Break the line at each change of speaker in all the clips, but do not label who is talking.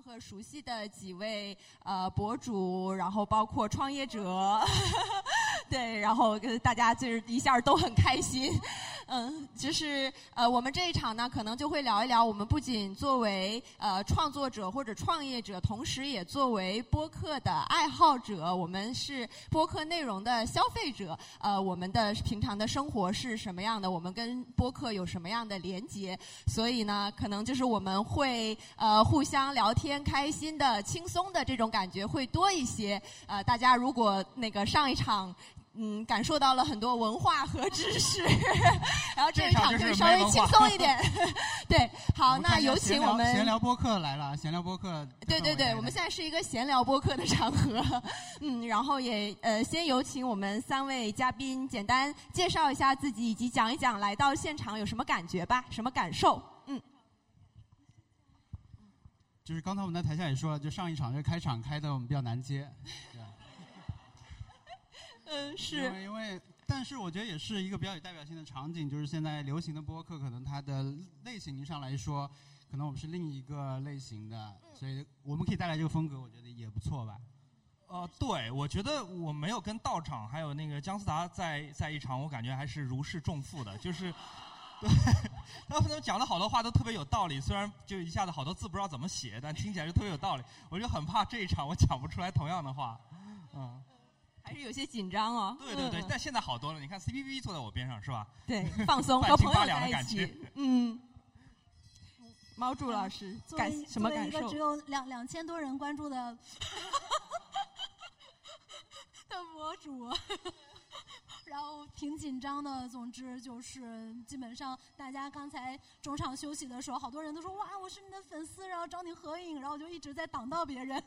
和熟悉的几位呃博主，然后包括创业者，对，然后跟大家就是一下都很开心。嗯，就是呃，我们这一场呢，可能就会聊一聊，我们不仅作为呃创作者或者创业者，同时也作为播客的爱好者，我们是播客内容的消费者。呃，我们的平常的生活是什么样的？我们跟播客有什么样的连接？所以呢，可能就是我们会呃互相聊天、开心的、轻松的这种感觉会多一些。呃，大家如果那个上一场。嗯，感受到了很多文化和知识，然后这一场可以稍微轻松一点。对，好，那有请我们
闲聊播客来了，闲聊播客。
对对对，我们现在是一个闲聊播客的场合。嗯，然后也呃，先有请我们三位嘉宾简单介绍一下自己，以及讲一讲来到现场有什么感觉吧，什么感受？嗯。
就是刚才我们在台下也说了，就上一场这开场开的我们比较难接。
嗯，是。
因为，因为，但是我觉得也是一个比较有代表性的场景，就是现在流行的播客，可能它的类型上来说，可能我们是另一个类型的，所以我们可以带来这个风格，我觉得也不错吧。
呃，对，我觉得我没有跟道场还有那个姜思达在在一场，我感觉还是如释重负的，就是，对，他们讲的好多话都特别有道理，虽然就一下子好多字不知道怎么写，但听起来就特别有道理。我就很怕这一场我讲不出来同样的话，嗯。
还是有些紧张哦。
对对对，但现在好多了。你看 C P P 坐在我边上是吧？
对，放松和朋友在一起。嗯。猫柱老师感什么感受？
一个只有两两千多人关注的 的博主，然后挺紧张的。总之就是，基本上大家刚才中场休息的时候，好多人都说：“哇，我是你的粉丝，然后找你合影。”然后就一直在挡到别人。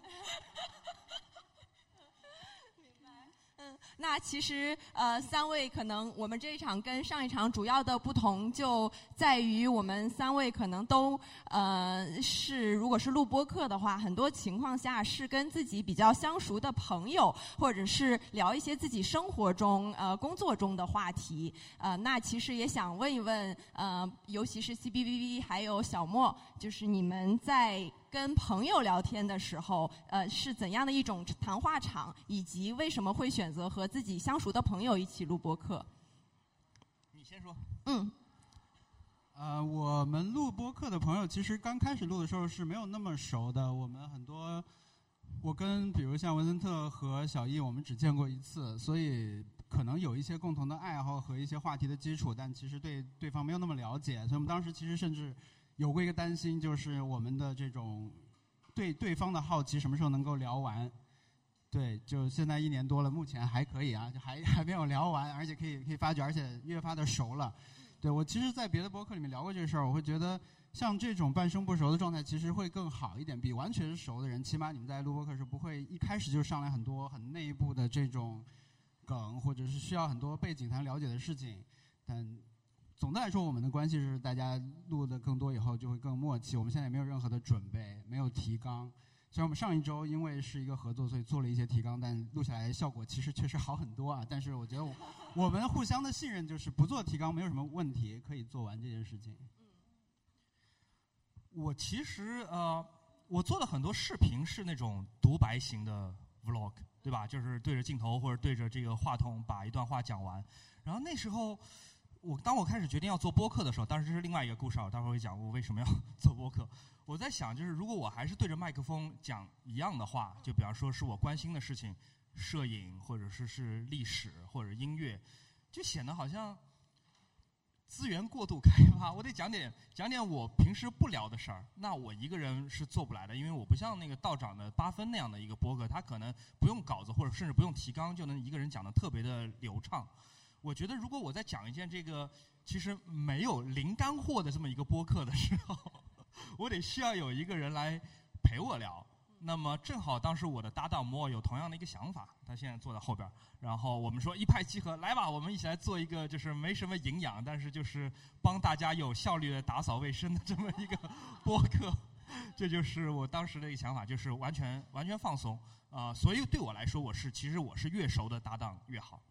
那其实呃，三位可能我们这一场跟上一场主要的不同就在于，我们三位可能都呃是，如果是录播课的话，很多情况下是跟自己比较相熟的朋友，或者是聊一些自己生活中呃工作中的话题。呃，那其实也想问一问呃，尤其是 C B V V 还有小莫，就是你们在。跟朋友聊天的时候，呃，是怎样的一种谈话场，以及为什么会选择和自己相熟的朋友一起录播客？
你先说。
嗯。
呃，我们录播客的朋友，其实刚开始录的时候是没有那么熟的。我们很多，我跟比如像文森特和小易，我们只见过一次，所以可能有一些共同的爱好和一些话题的基础，但其实对对方没有那么了解。所以我们当时其实甚至。有过一个担心，就是我们的这种对对方的好奇什么时候能够聊完？对，就现在一年多了，目前还可以啊，就还 还没有聊完，而且可以可以发觉，而且越发的熟了。对我其实，在别的博客里面聊过这事儿，我会觉得像这种半生不熟的状态，其实会更好一点，比完全熟的人，起码你们在录播客时不会一开始就上来很多很内部的这种梗，或者是需要很多背景才能了解的事情，但。总的来说，我们的关系是大家录的更多以后就会更默契。我们现在也没有任何的准备，没有提纲。虽然我们上一周因为是一个合作，所以做了一些提纲，但录下来效果其实确实好很多啊。但是我觉得我我们互相的信任就是不做提纲没有什么问题，可以做完这件事情。
我其实呃，我做的很多视频是那种独白型的 vlog，对吧？就是对着镜头或者对着这个话筒把一段话讲完。然后那时候。我当我开始决定要做播客的时候，当时是另外一个故事啊，待会儿会讲我为什么要 做播客。我在想，就是如果我还是对着麦克风讲一样的话，就比方说是我关心的事情，摄影或者是是历史或者音乐，就显得好像资源过度开发。我得讲点讲点我平时不聊的事儿，那我一个人是做不来的，因为我不像那个道长的八分那样的一个播客，他可能不用稿子或者甚至不用提纲就能一个人讲的特别的流畅。我觉得，如果我在讲一件这个其实没有零干货的这么一个播客的时候，我得需要有一个人来陪我聊。那么正好当时我的搭档莫有同样的一个想法，他现在坐在后边然后我们说一拍即合，来吧，我们一起来做一个就是没什么营养，但是就是帮大家有效率的打扫卫生的这么一个 播客。这就是我当时的一个想法，就是完全完全放松啊。所以对我来说，我是其实我是越熟的搭档越好。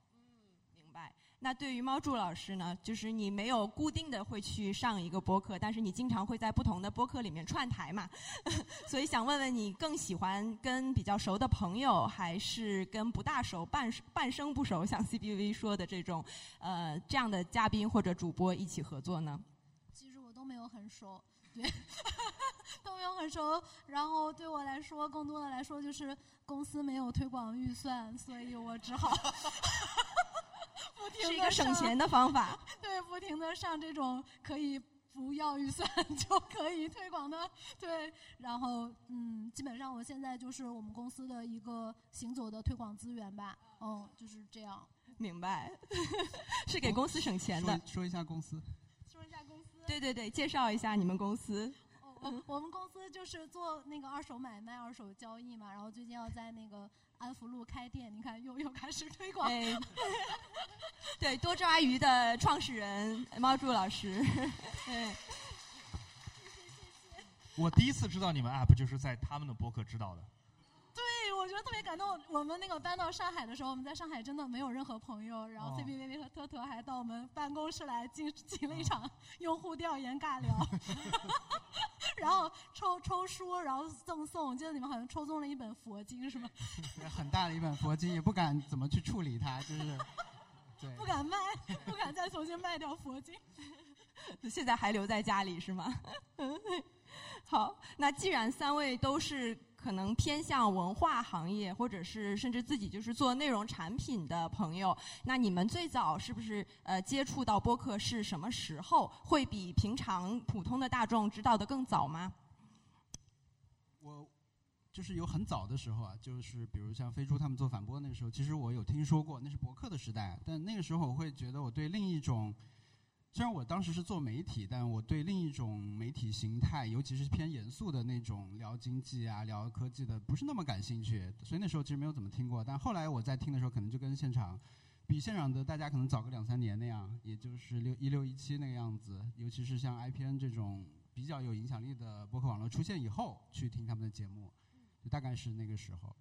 那对于猫柱老师呢，就是你没有固定的会去上一个播客，但是你经常会在不同的播客里面串台嘛，所以想问问你更喜欢跟比较熟的朋友，还是跟不大熟、半半生不熟，像 CBV 说的这种呃这样的嘉宾或者主播一起合作呢？
其实我都没有很熟，对，都没有很熟。然后对我来说，更多的来说就是公司没有推广预算，所以我只好不停
是一个
的
省钱的方法。
对，不停的上这种可以不要预算就可以推广的，对。然后嗯，基本上我现在就是我们公司的一个行走的推广资源吧，嗯，就是这样。
明白，是给公司省钱的。
说说一下公司，
说一下公司。
对对对，介绍一下你们公司。
哦，我我们公司就是做那个二手买卖、二手交易嘛，然后最近要在那个安福路开店，你看又又开始推广。
哎，对，多抓鱼的创始人猫柱老师，对，
我第一次知道你们 app 就是在他们的博客知道的。
对，我觉得特别感动。我们那个搬到上海的时候，我们在上海真的没有任何朋友，然后
哦
CBVV 和特特还到我们办公室来进行了一场用户调研尬聊，抽抽书，然后赠送。我记得你们好像抽中了一本佛经，是吗？
很大的一本佛经，也不敢怎么去处理它，就是 对
不。敢卖，不敢再重新卖掉佛经。
现在还留在家里是吗？好，那既然三位都是可能偏向文化行业，或者是甚至自己就是做内容产品的朋友，那你们最早是不是呃接触到播客是什么时候？会比平常普通的大众知道的更早吗？
我就是有很早的时候啊，就是比如像飞猪他们做反播那个时候，其实我有听说过，那是博客的时代。但那个时候我会觉得我对另一种，虽然我当时是做媒体，但我对另一种媒体形态，尤其是偏严肃的那种聊经济啊、聊科技的，不是那么感兴趣。所以那时候其实没有怎么听过。但后来我在听的时候，可能就跟现场。比现场的大家可能早个两三年那样，也就是六一六一七那个样子，尤其是像 IPN 这种比较有影响力的博客网络出现以后，去听他们的节目，就大概是那个时候。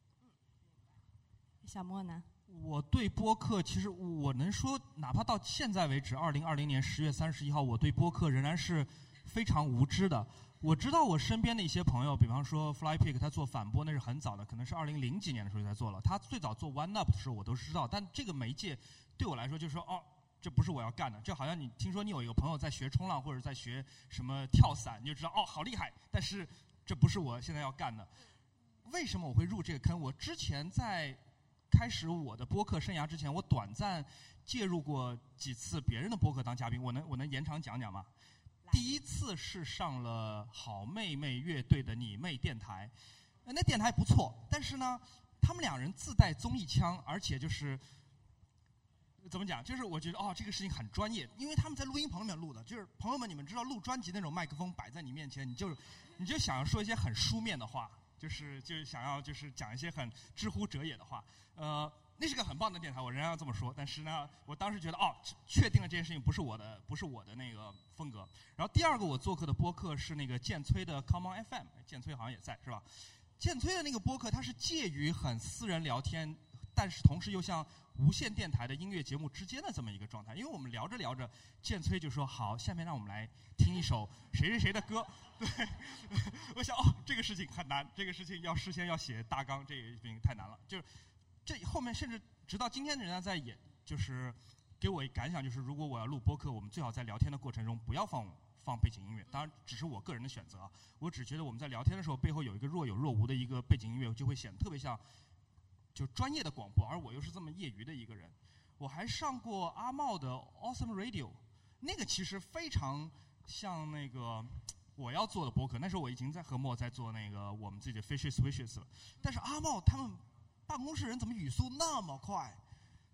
小莫呢？
我对播客，其实我能说，哪怕到现在为止，二零二零年十月三十一号，我对播客仍然是非常无知的。我知道我身边的一些朋友，比方说 FlyPick，他做反播那是很早的，可能是二零零几年的时候就在做了。他最早做 One Up 的时候，我都知道，但这个媒介对我来说就是说，哦，这不是我要干的。就好像你听说你有一个朋友在学冲浪或者在学什么跳伞，你就知道哦，好厉害。但是这不是我现在要干的。为什么我会入这个坑？我之前在开始我的播客生涯之前，我短暂介入过几次别人的播客当嘉宾。我能我能延长讲讲吗？第一次是上了好妹妹乐队的你妹电台，呃那电台不错，但是呢，他们两人自带综艺腔，而且就是怎么讲，就是我觉得哦，这个事情很专业，因为他们在录音棚里面录的，就是朋友们，你们知道录专辑那种麦克风摆在你面前，你就你就想要说一些很书面的话，就是就是想要就是讲一些很知乎者也的话，呃。那是个很棒的电台，我仍然要这么说。但是呢，我当时觉得哦，确定了这件事情不是我的，不是我的那个风格。然后第二个我做客的播客是那个建崔的 Come On FM，建崔好像也在是吧？建崔的那个播客，它是介于很私人聊天，但是同时又像无线电台的音乐节目之间的这么一个状态。因为我们聊着聊着，建崔就说：“好，下面让我们来听一首谁谁谁的歌。”对，我想哦，这个事情很难，这个事情要事先要写大纲，这个事情太难了。就是这后面甚至直到今天，人家在演，就是给我一感想，就是如果我要录播客，我们最好在聊天的过程中不要放放背景音乐。当然，只是我个人的选择。我只觉得我们在聊天的时候，背后有一个若有若无的一个背景音乐，就会显得特别像就专业的广播，而我又是这么业余的一个人。我还上过阿茂的 Awesome Radio，那个其实非常像那个我要做的播客。那时候我已经在和莫在做那个我们自己的 Fishes Wishes 了，但是阿茂他们办公室人怎么语速那么快？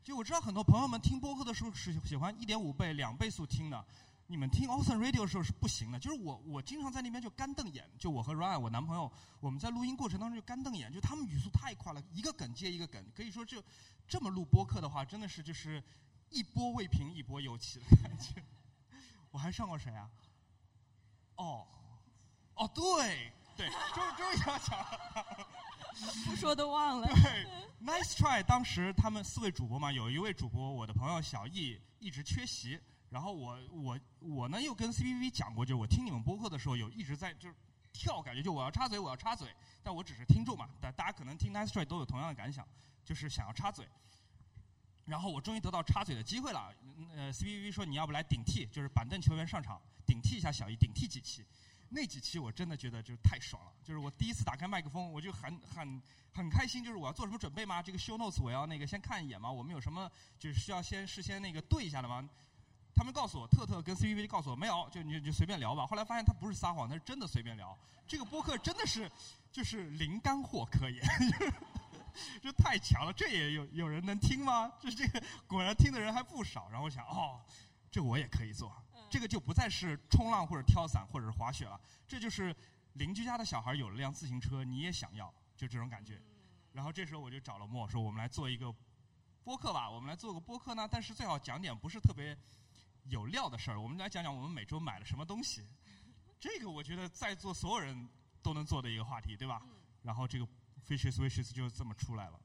就我知道很多朋友们听播客的时候是喜欢一点五倍、两倍速听的，你们听 Awesome Radio 的时候是不行的。就是我，我经常在那边就干瞪眼。就我和 Ryan 我男朋友，我们在录音过程当中就干瞪眼，就他们语速太快了，一个梗接一个梗。可以说就这么录播客的话，真的是就是一波未平一波又起的感觉。我还上过谁啊？哦，哦，对对，终终于要讲了。
不说都忘了。
对，Nice try。当时他们四位主播嘛，有一位主播，我的朋友小易一直缺席，然后我我我呢又跟 CPV 讲过，就是我听你们播客的时候有一直在就是跳，感觉就我要插嘴，我要插嘴，但我只是听众嘛，大大家可能听 Nice try 都有同样的感想，就是想要插嘴。然后我终于得到插嘴的机会了，呃，CPV 说你要不来顶替，就是板凳球员上场顶替一下小易，顶替几期。那几期我真的觉得就是太爽了，就是我第一次打开麦克风，我就很很很开心，就是我要做什么准备吗？这个 show notes 我要那个先看一眼吗？我们有什么就是需要先事先那个对一下的吗？他们告诉我，特特跟 CPV 告诉我没有，就你就随便聊吧。后来发现他不是撒谎，他是真的随便聊。这个播客真的是就是零干货可言，这太强了。这也有有人能听吗？这这个果然听的人还不少。然后我想，哦，这我也可以做。这个就不再是冲浪或者跳伞或者是滑雪了，这就是邻居家的小孩有了辆自行车，你也想要，就这种感觉。然后这时候我就找了莫说，我们来做一个播客吧，我们来做个播客呢，但是最好讲点不是特别有料的事儿，我们来讲讲我们每周买了什么东西。这个我觉得在座所有人都能做的一个话题，对吧？然后这个 Fishes Wishes 就这么出来了。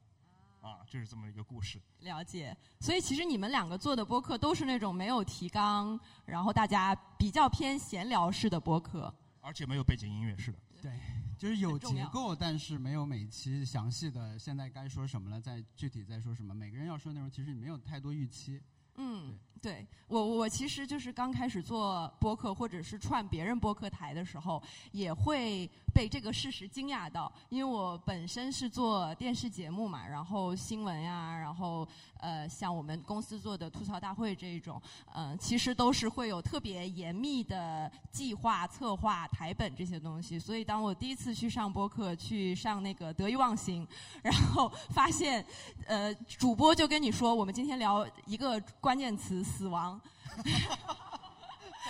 啊，就是这么一个故事。
了解，所以其实你们两个做的播客都是那种没有提纲，然后大家比较偏闲聊式的播客，
而且没有背景音乐，是的。
对，就是有结构，但是没有每期详细的现在该说什么了，再具体再说什么。每个人要说内容，其实你没有太多预期。
嗯，对我我其实就是刚开始做播客或者是串别人播客台的时候，也会被这个事实惊讶到，因为我本身是做电视节目嘛，然后新闻呀，然后呃像我们公司做的吐槽大会这一种，嗯，其实都是会有特别严密的计划、策划、台本这些东西。所以当我第一次去上播客，去上那个得意忘形，然后发现呃主播就跟你说，我们今天聊一个。关键词死亡，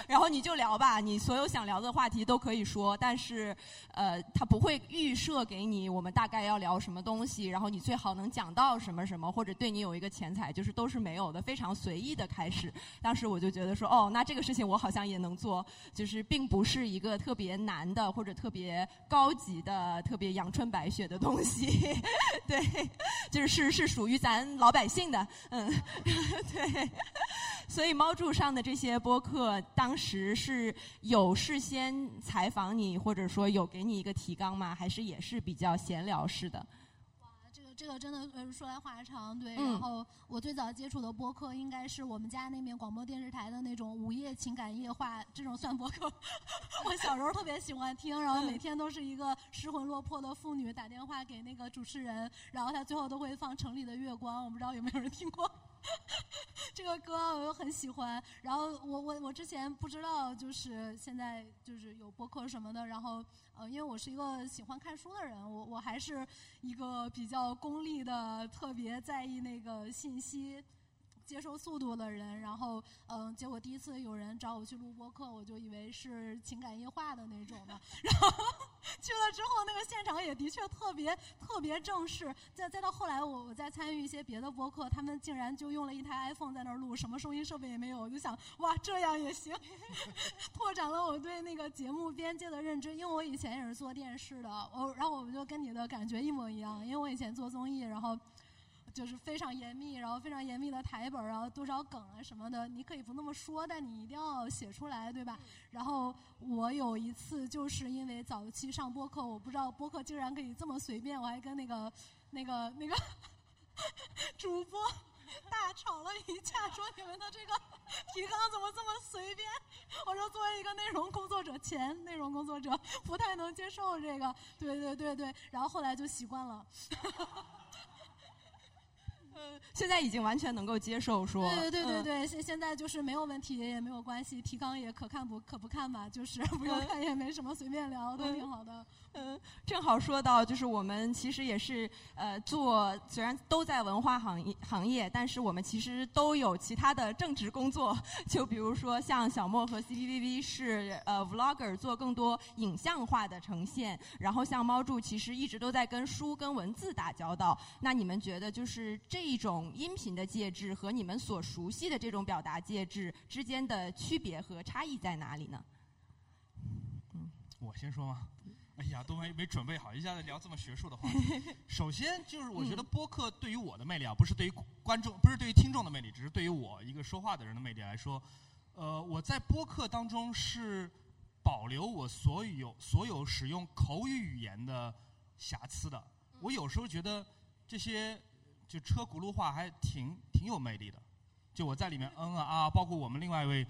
然后你就聊吧，你所有想聊的话题都可以说，但是呃，他不会预设给你我们大概要聊什么东西，然后你最好能讲到什么什么，或者对你有一个钱财，就是都是没有的，非常随意的开始。当时我就觉得说，哦，那这个事情我好像也能做，就是并不是一个特别难的或者特别高级的、特别阳春白雪的东西，对，就是是是属于咱老百姓的，嗯，对。所以猫柱上的这些播客，当时是有事先采访你，或者说有给你一个提纲吗？还是也是比较闲聊式的？
这个真的呃说来话长，对。然后我最早接触的播客应该是我们家那边广播电视台的那种午夜情感夜话，这种算播客。我小时候特别喜欢听，然后每天都是一个失魂落魄的妇女打电话给那个主持人，然后他最后都会放《城里的月光》，我不知道有没有人听过 这个歌，我又很喜欢。然后我我我之前不知道，就是现在就是有播客什么的，然后。呃，因为我是一个喜欢看书的人，我我还是一个比较功利的，特别在意那个信息。接受速度的人，然后嗯，结果第一次有人找我去录播课，我就以为是情感夜话的那种的，然后去了之后，那个现场也的确特别特别正式。再再到后来，我我再参与一些别的播客，他们竟然就用了一台 iPhone 在那儿录，什么收音设备也没有，我就想，哇，这样也行，拓展了我对那个节目边界的认知。因为我以前也是做电视的，我然后我就跟你的感觉一模一样，因为我以前做综艺，然后。就是非常严密，然后非常严密的台本然后多少梗啊什么的，你可以不那么说，但你一定要写出来，对吧？然后我有一次就是因为早期上播客，我不知道播客竟然可以这么随便，我还跟那个那个那个 主播大吵了一架，说你们的这个 提纲怎么这么随便？我说作为一个内容工作者，前内容工作者不太能接受这个，对对对对，然后后来就习惯了。
现在已经完全能够接受说，
对对对对现现在就是没有问题也没有关系，提纲也可看不可不看吧，就是 不用看也没什么，随便聊都挺好的。
嗯，正好说到，就是我们其实也是呃做，虽然都在文化行业行业，但是我们其实都有其他的正职工作。就比如说像小莫和 CPVV 是呃 vlogger，做更多影像化的呈现。然后像猫柱其实一直都在跟书跟文字打交道。那你们觉得就是这一种音频的介质和你们所熟悉的这种表达介质之间的区别和差异在哪里呢？
嗯，我先说吗？哎呀，都没没准备好，一下子聊这么学术的话题。首先就是我觉得播客对于我的魅力啊，不是对于观众，不是对于听众的魅力，只是对于我一个说话的人的魅力来说，呃，我在播客当中是保留我所有所有使用口语语言的瑕疵的。我有时候觉得这些就车轱辘话还挺挺有魅力的。就我在里面嗯啊啊，包括我们另外一位。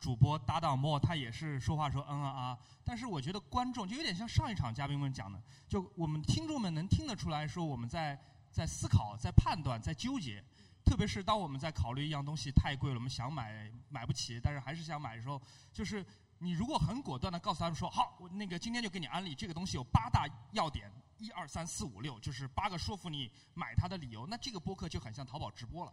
主播搭档莫，他也是说话说嗯啊啊，但是我觉得观众就有点像上一场嘉宾们讲的，就我们听众们能听得出来说我们在在思考、在判断、在纠结，特别是当我们在考虑一样东西太贵了，我们想买买不起，但是还是想买的时候，就是你如果很果断的告诉他们说好，我那个今天就给你安利这个东西有八大要点，一二三四五六，就是八个说服你买它的理由，那这个播客就很像淘宝直播了。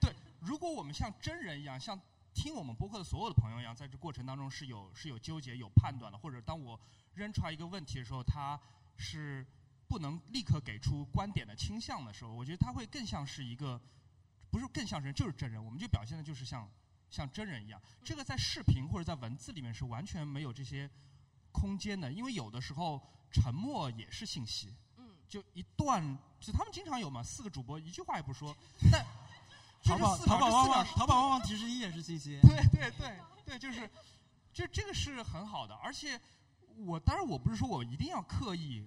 对，如果我们像真人一样，像。听我们播客的所有的朋友一样，在这过程当中是有是有纠结、有判断的，或者当我扔出来一个问题的时候，他是不能立刻给出观点的倾向的时候，我觉得他会更像是一个，不是更像是就是真人，我们就表现的就是像像真人一样。这个在视频或者在文字里面是完全没有这些空间的，因为有的时候沉默也是信息。嗯。就一段，就他们经常有嘛，四个主播一句话也不说，但。
淘宝淘宝旺旺淘宝旺旺提示一也是信息。
对对对对，就是，就这个是很好的，而且我当然我不是说我一定要刻意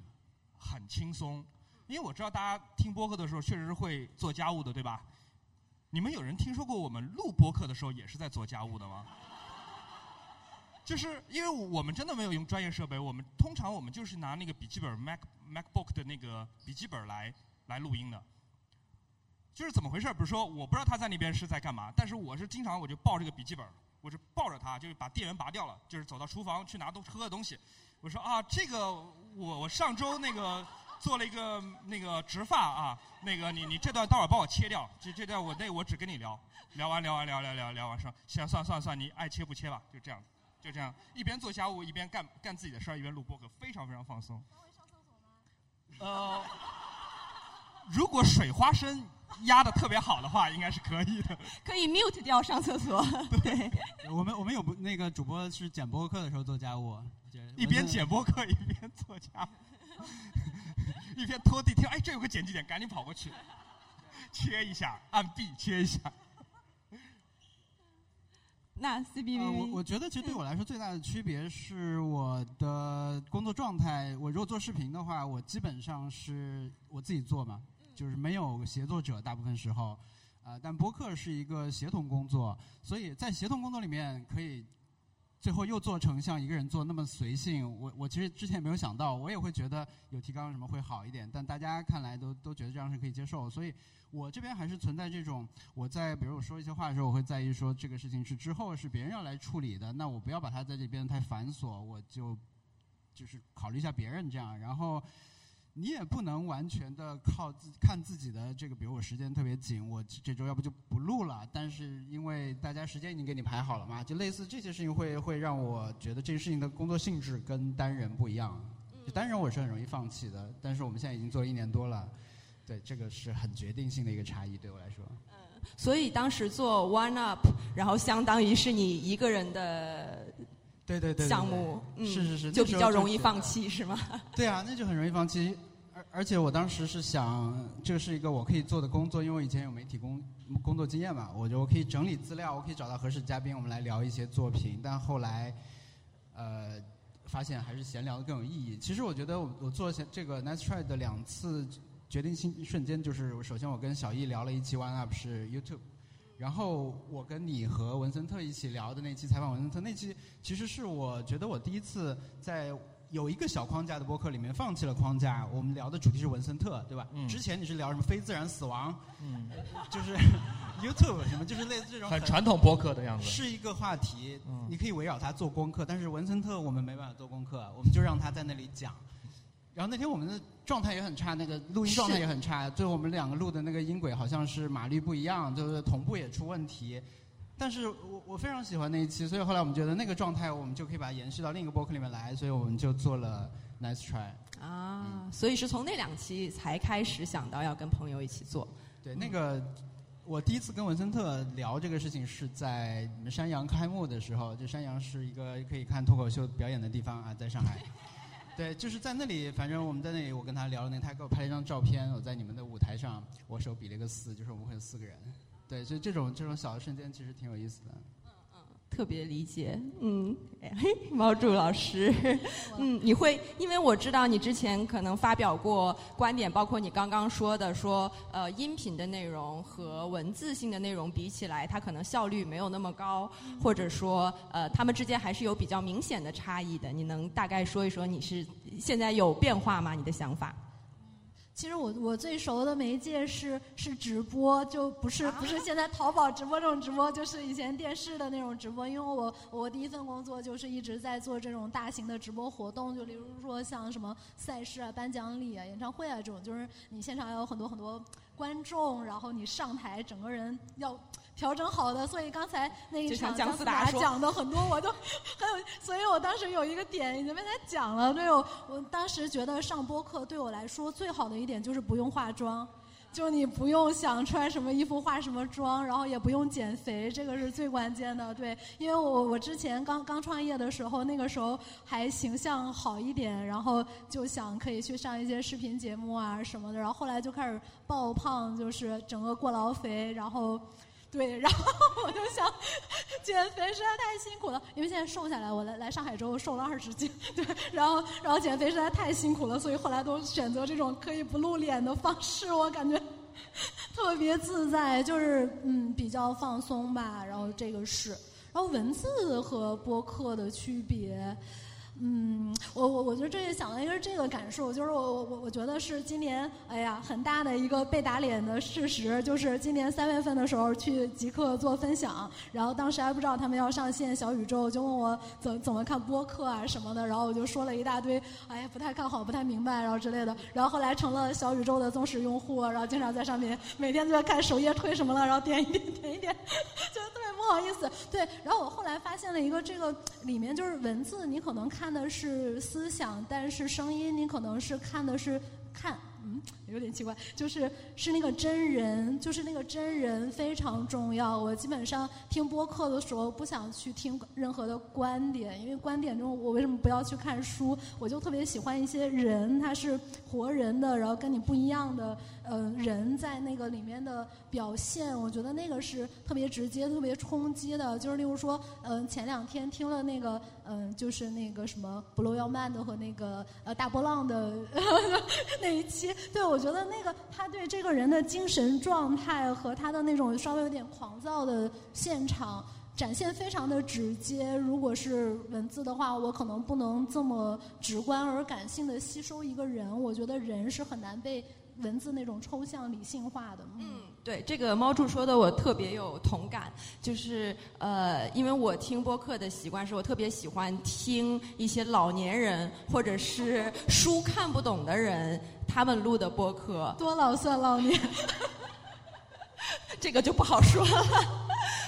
很轻松，因为我知道大家听播客的时候确实是会做家务的，对吧？你们有人听说过我们录播客的时候也是在做家务的吗？就是因为我们真的没有用专业设备，我们通常我们就是拿那个笔记本 Mac MacBook 的那个笔记本来来录音的。就是怎么回事？比如说，我不知道他在那边是在干嘛，但是我是经常我就抱这个笔记本，我就抱着它，就是把电源拔掉了，就是走到厨房去拿东喝的东西。我说啊，这个我我上周那个做了一个那个植发啊，那个你你这段待会儿帮我切掉，这这段我那我只跟你聊，聊完聊完聊聊聊聊完说，行，算了算了算了，你爱切不切吧，就这样，就这样，一边做家务一边干干自己的事儿，一边录播客，非常非常放松。上厕所吗？呃，如果水花生。压的特别好的话，应该是可以的。
可以 mute 掉上厕所。对，
我们我们有那个主播是剪播客的时候做家务，
一边剪播客一边做家务，一边拖地听，哎，这有个剪辑点，赶紧跑过去，切一下，按 B 切一下。
那 C B V，
我我觉得其实对我来说最大的区别是我的工作状态。我如果做视频的话，我基本上是我自己做嘛。就是没有协作者，大部分时候，呃，但播客是一个协同工作，所以在协同工作里面可以最后又做成像一个人做那么随性。我我其实之前也没有想到，我也会觉得有提纲什么会好一点，但大家看来都都觉得这样是可以接受，所以我这边还是存在这种，我在比如我说一些话的时候，我会在意说这个事情是之后是别人要来处理的，那我不要把它在这边太繁琐，我就就是考虑一下别人这样，然后。你也不能完全的靠自看自己的这个，比如我时间特别紧，我这周要不就不录了。但是因为大家时间已经给你排好了嘛，就类似这些事情会会让我觉得这个事情的工作性质跟单人不一样。就单人我是很容易放弃的，但是我们现在已经做了一年多了，对这个是很决定性的一个差异对我来说。
嗯，所以当时做 One Up，然后相当于是你一个人的。
对对对，
项目
是是是，
就比较容易放弃，是吗？
对啊，那就很容易放弃。而而且我当时是想，这是一个我可以做的工作，因为我以前有媒体工工作经验嘛，我觉得我可以整理资料，我可以找到合适嘉宾，我们来聊一些作品。但后来，呃，发现还是闲聊的更有意义。其实我觉得我我做这个 Nice Try 的两次决定性瞬间，就是首先我跟小易聊了一期 One Up 是 YouTube。然后我跟你和文森特一起聊的那期采访文森特那期，其实是我觉得我第一次在有一个小框架的播客里面放弃了框架。我们聊的主题是文森特，对吧？嗯。之前你是聊什么非自然死亡？嗯。就是 YouTube 什么，就是类似这种
很传统播客的样子。
是一个话题，你可以围绕它做功课。但是文森特我们没办法做功课，我们就让他在那里讲。然后那天我们的状态也很差，那个录音状态也很差。最后我们两个录的那个音轨好像是码率不一样，就是同步也出问题。但是我我非常喜欢那一期，所以后来我们觉得那个状态我们就可以把它延续到另一个播客里面来，所以我们就做了 Nice Try。
啊，所以是从那两期才开始想到要跟朋友一起做。
对，那个我第一次跟文森特聊这个事情是在你们山羊开幕的时候，就山羊是一个可以看脱口秀表演的地方啊，在上海。对，就是在那里，反正我们在那里，我跟他聊了那，他给我拍了一张照片，我在你们的舞台上，我手比了一个四，就是我们会有四个人。对，所以这种这种小的瞬间其实挺有意思的。
特别理解，嗯，嘿，毛主老师，嗯，你会，因为我知道你之前可能发表过观点，包括你刚刚说的，说呃，音频的内容和文字性的内容比起来，它可能效率没有那么高，或者说呃，他们之间还是有比较明显的差异的。你能大概说一说你是现在有变化吗？你的想法？
其实我我最熟的媒介是是直播，就不是不是现在淘宝直播这种直播，就是以前电视的那种直播。因为我我第一份工作就是一直在做这种大型的直播活动，就例如说像什么赛事啊、颁奖礼啊、演唱会啊这种，就是你现场要有很多很多观众，然后你上台整个人要。调整好的，所以刚才那一场
姜
思达讲的很多，我都很有，所以我当时有一个点已经被他讲了。对我，我当时觉得上播课对我来说最好的一点就是不用化妆，就你不用想穿什么衣服、化什么妆，然后也不用减肥，这个是最关键的。对，因为我我之前刚刚创业的时候，那个时候还形象好一点，然后就想可以去上一些视频节目啊什么的，然后后来就开始爆胖，就是整个过劳肥，然后。对，然后我就想减肥实在太辛苦了，因为现在瘦下来，我来来上海之后瘦了二十斤，对，然后然后减肥实在太辛苦了，所以后来都选择这种可以不露脸的方式，我感觉特别自在，就是嗯比较放松吧。然后这个是，然后文字和播客的区别。嗯，我我我觉得这也想到一个这个感受，就是我我我我觉得是今年，哎呀，很大的一个被打脸的事实，就是今年三月份的时候去极客做分享，然后当时还不知道他们要上线小宇宙，就问我怎怎么看播客啊什么的，然后我就说了一大堆，哎呀不太看好，不太明白，然后之类的，然后后来成了小宇宙的忠实用户，然后经常在上面每天都在看首页推什么了，然后点一点点一点，就特别不好意思。对，然后我后来发现了一个这个里面就是文字，你可能看。看的是思想，但是声音你可能是看的是看，嗯，有点奇怪，就是是那个真人，就是那个真人非常重要。我基本上听播客的时候不想去听任何的观点，因为观点中我为什么不要去看书？我就特别喜欢一些人，他是活人的，然后跟你不一样的。呃，人在那个里面的表现，我觉得那个是特别直接、特别冲击的。就是例如说，嗯，前两天听了那个，嗯，就是那个什么《Blow Your Mind》和那个呃大波浪的 那一期，对我觉得那个他对这个人的精神状态和他的那种稍微有点狂躁的现场展现非常的直接。如果是文字的话，我可能不能这么直观而感性的吸收一个人。我觉得人是很难被。文字那种抽象理性化的，
嗯，对，这个猫柱说的我特别有同感，就是呃，因为我听播客的习惯是我特别喜欢听一些老年人或者是书看不懂的人他们录的播客，
多老算老年，
这个就不好说了。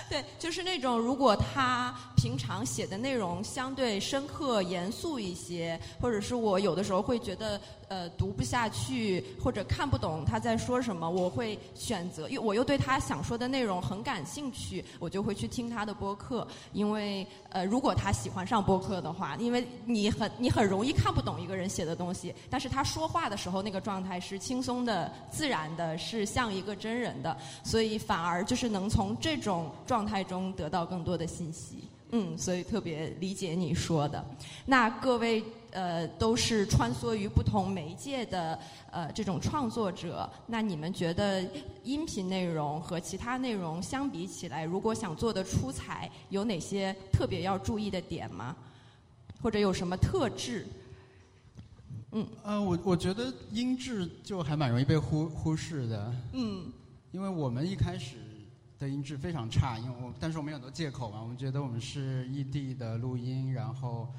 对，就是那种如果他平常写的内容相对深刻、严肃一些，或者是我有的时候会觉得呃读不下去或者看不懂他在说什么，我会选择，又我又对他想说的内容很感兴趣，我就会去听他的播客。因为呃，如果他喜欢上播客的话，因为你很你很容易看不懂一个人写的东西，但是他说话的时候那个状态是轻松的、自然的，是像一个真人的，所以反而就是能从这种状。态中得到更多的信息，嗯，所以特别理解你说的。那各位呃都是穿梭于不同媒介的呃这种创作者，那你们觉得音频内容和其他内容相比起来，如果想做的出彩，有哪些特别要注意的点吗？或者有什么特质？
嗯，呃，我我觉得音质就还蛮容易被忽忽视的。嗯，因为我们一开始。的音质非常差，因为我但是我们有很多借口嘛，我们觉得我们是异地的录音，然后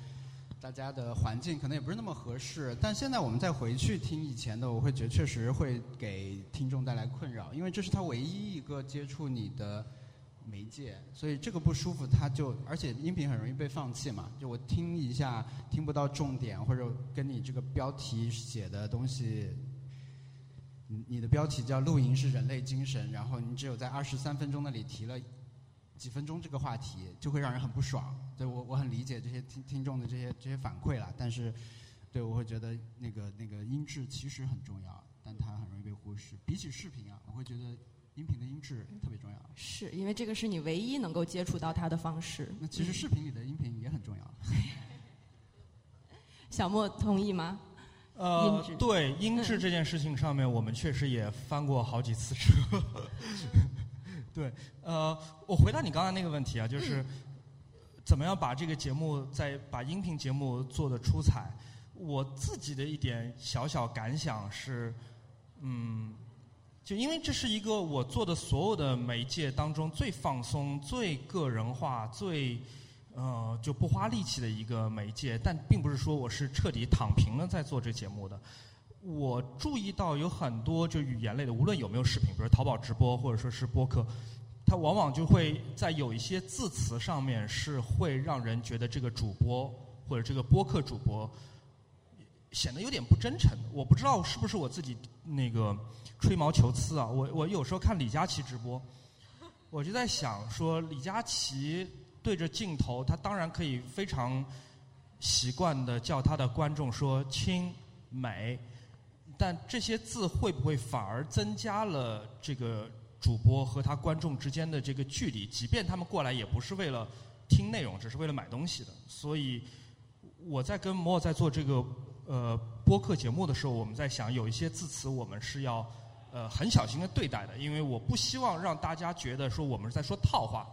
大家的环境可能也不是那么合适。但现在我们再回去听以前的，我会觉得确实会给听众带来困扰，因为这是他唯一一个接触你的媒介，所以这个不舒服，他就而且音频很容易被放弃嘛，就我听一下听不到重点，或者跟你这个标题写的东西。你你的标题叫“露营是人类精神”，然后你只有在二十三分钟那里提了几分钟这个话题，就会让人很不爽。对我我很理解这些听听众的这些这些反馈了，但是对我会觉得那个那个音质其实很重要，但它很容易被忽视。比起视频啊，我会觉得音频的音质特别重要。
是因为这个是你唯一能够接触到它的方式。
那其实视频里的音频也很重要。
小莫同意吗？
呃，对音质这件事情上面，我们确实也翻过好几次车。对，呃，我回答你刚才那个问题啊，就是怎么样把这个节目在把音频节目做的出彩。我自己的一点小小感想是，嗯，就因为这是一个我做的所有的媒介当中最放松、最个人化、最呃就不花力气的一个媒介，但并不是说我是彻底躺平了在做这节目的。我注意到有很多就语言类的，无论有没有视频，比如淘宝直播或者说是播客，它往往就会在有一些字词上面是会让人觉得这个主播或者这个播客主播显得有点不真诚。我不知道是不是我自己那个吹毛求疵啊？我我有时候看李佳琦直播，我就在想说，李佳琦对着镜头，他当然可以非常习惯的叫他的观众说“亲美”。但这些字会不会反而增加了这个主播和他观众之间的这个距离？即便他们过来也不是为了听内容，只是为了买东西的。所以我在跟摩尔在做这个呃播客节目的时候，我们在想有一些字词我们是要呃很小心的对待的，因为我不希望让大家觉得说我们是在说套话。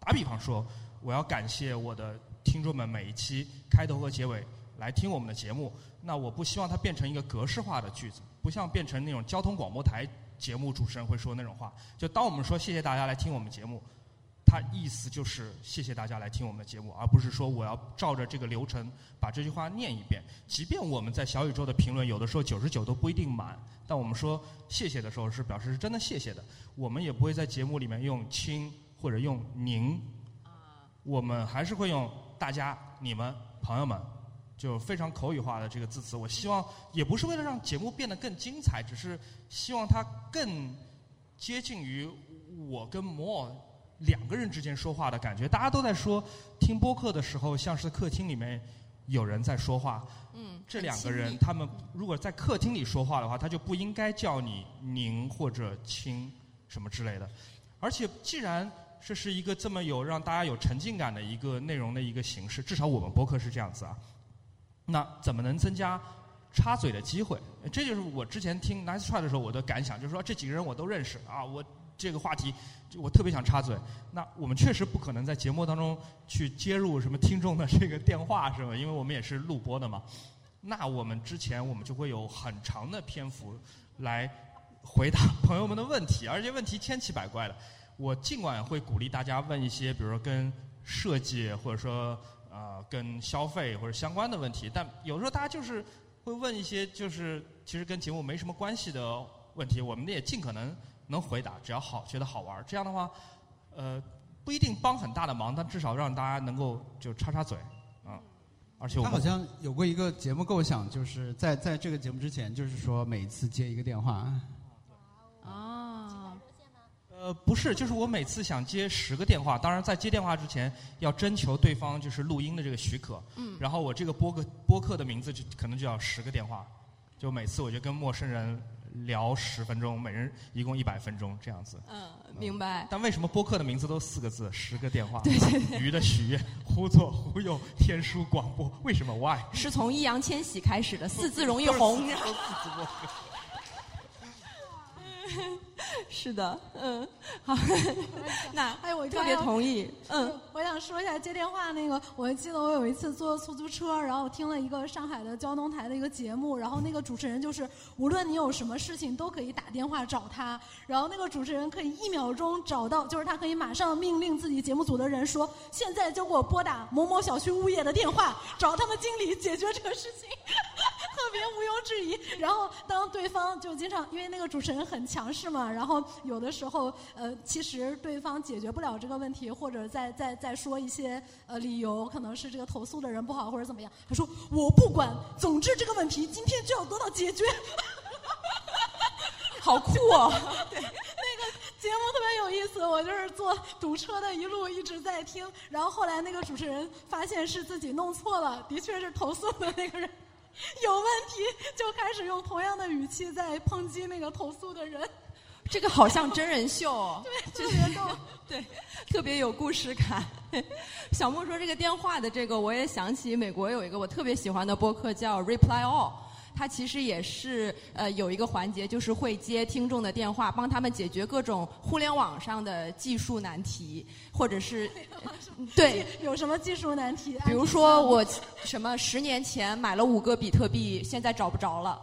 打比方说，我要感谢我的听众们每一期开头和结尾来听我们的节目。那我不希望它变成一个格式化的句子，不像变成那种交通广播台节目主持人会说那种话。就当我们说谢谢大家来听我们节目，它意思就是谢谢大家来听我们的节目，而不是说我要照着这个流程把这句话念一遍。即便我们在小宇宙的评论有的时候九十九都不一定满，但我们说谢谢的时候是表示是真的谢谢的。我们也不会在节目里面用亲或者用您，我们还是会用大家、你们、朋友们。就非常口语化的这个字词，我希望也不是为了让节目变得更精彩，只是希望它更接近于我跟摩尔两个人之间说话的感觉。大家都在说听播客的时候，像是客厅里面有人在说话。
嗯，
这两个人他们如果在客厅里说话的话，他就不应该叫你您或者亲什么之类的。而且，既然这是一个这么有让大家有沉浸感的一个内容的一个形式，至少我们播客是这样子啊。那怎么能增加插嘴的机会？这就是我之前听 Nice Try 的时候我的感想，就是说这几个人我都认识啊，我这个话题我特别想插嘴。那我们确实不可能在节目当中去接入什么听众的这个电话，是吧？因为我们也是录播的嘛。那我们之前我们就会有很长的篇幅来回答朋友们的问题，而且问题千奇百怪的。我尽管会鼓励大家问一些，比如说跟设计或者说。呃，跟消费或者相关的问题，但有时候大家就是会问一些就是其实跟节目没什么关系的问题，我们也尽可能能回答，只要好觉得好玩儿这样的话，呃，不一定帮很大的忙，但至少让大家能够就插插嘴啊。而且我
他好像有过一个节目构想，就是在在这个节目之前，就是说每次接一个电话。
呃，不是，就是我每次想接十个电话，当然在接电话之前要征求对方就是录音的这个许可。
嗯。
然后我这个播个播客的名字就可能就要十个电话，就每次我就跟陌生人聊十分钟，每人一共一百分钟这样子。
嗯，明白。
但为什么播客的名字都四个字？十个电话。
对对对。
鱼的许愿，忽左忽右，天书广播，为什么？Why？
是从易烊千玺开始的，四字容易红。是的，嗯，好，那
哎，我
特别同意，嗯，
我想说一下接电话那个，我记得我有一次坐出租车，然后听了一个上海的交通台的一个节目，然后那个主持人就是无论你有什么事情都可以打电话找他，然后那个主持人可以一秒钟找到，就是他可以马上命令自己节目组的人说，现在就给我拨打某某小区物业的电话，找他们经理解决这个事情，特别毋庸置疑。然后当对方就经常因为那个主持人很强势嘛，然后。有的时候，呃，其实对方解决不了这个问题，或者再再再说一些呃理由，可能是这个投诉的人不好，或者怎么样。他说我不管，总之这个问题今天就要得到解决。
好酷哦！
对，那个节目特别有意思，我就是坐堵车的一路一直在听，然后后来那个主持人发现是自己弄错了，的确是投诉的那个人。有问题就开始用同样的语气在抨击那个投诉的人。
这个好像真人秀，哦，
对，特别逗，
对，特别有故事感。小莫说这个电话的这个，我也想起美国有一个我特别喜欢的播客叫 Reply All，它其实也是呃有一个环节，就是会接听众的电话，帮他们解决各种互联网上的技术难题，或者是 对
有什么技术难题？
比如说我什么十年前买了五个比特币，现在找不着了，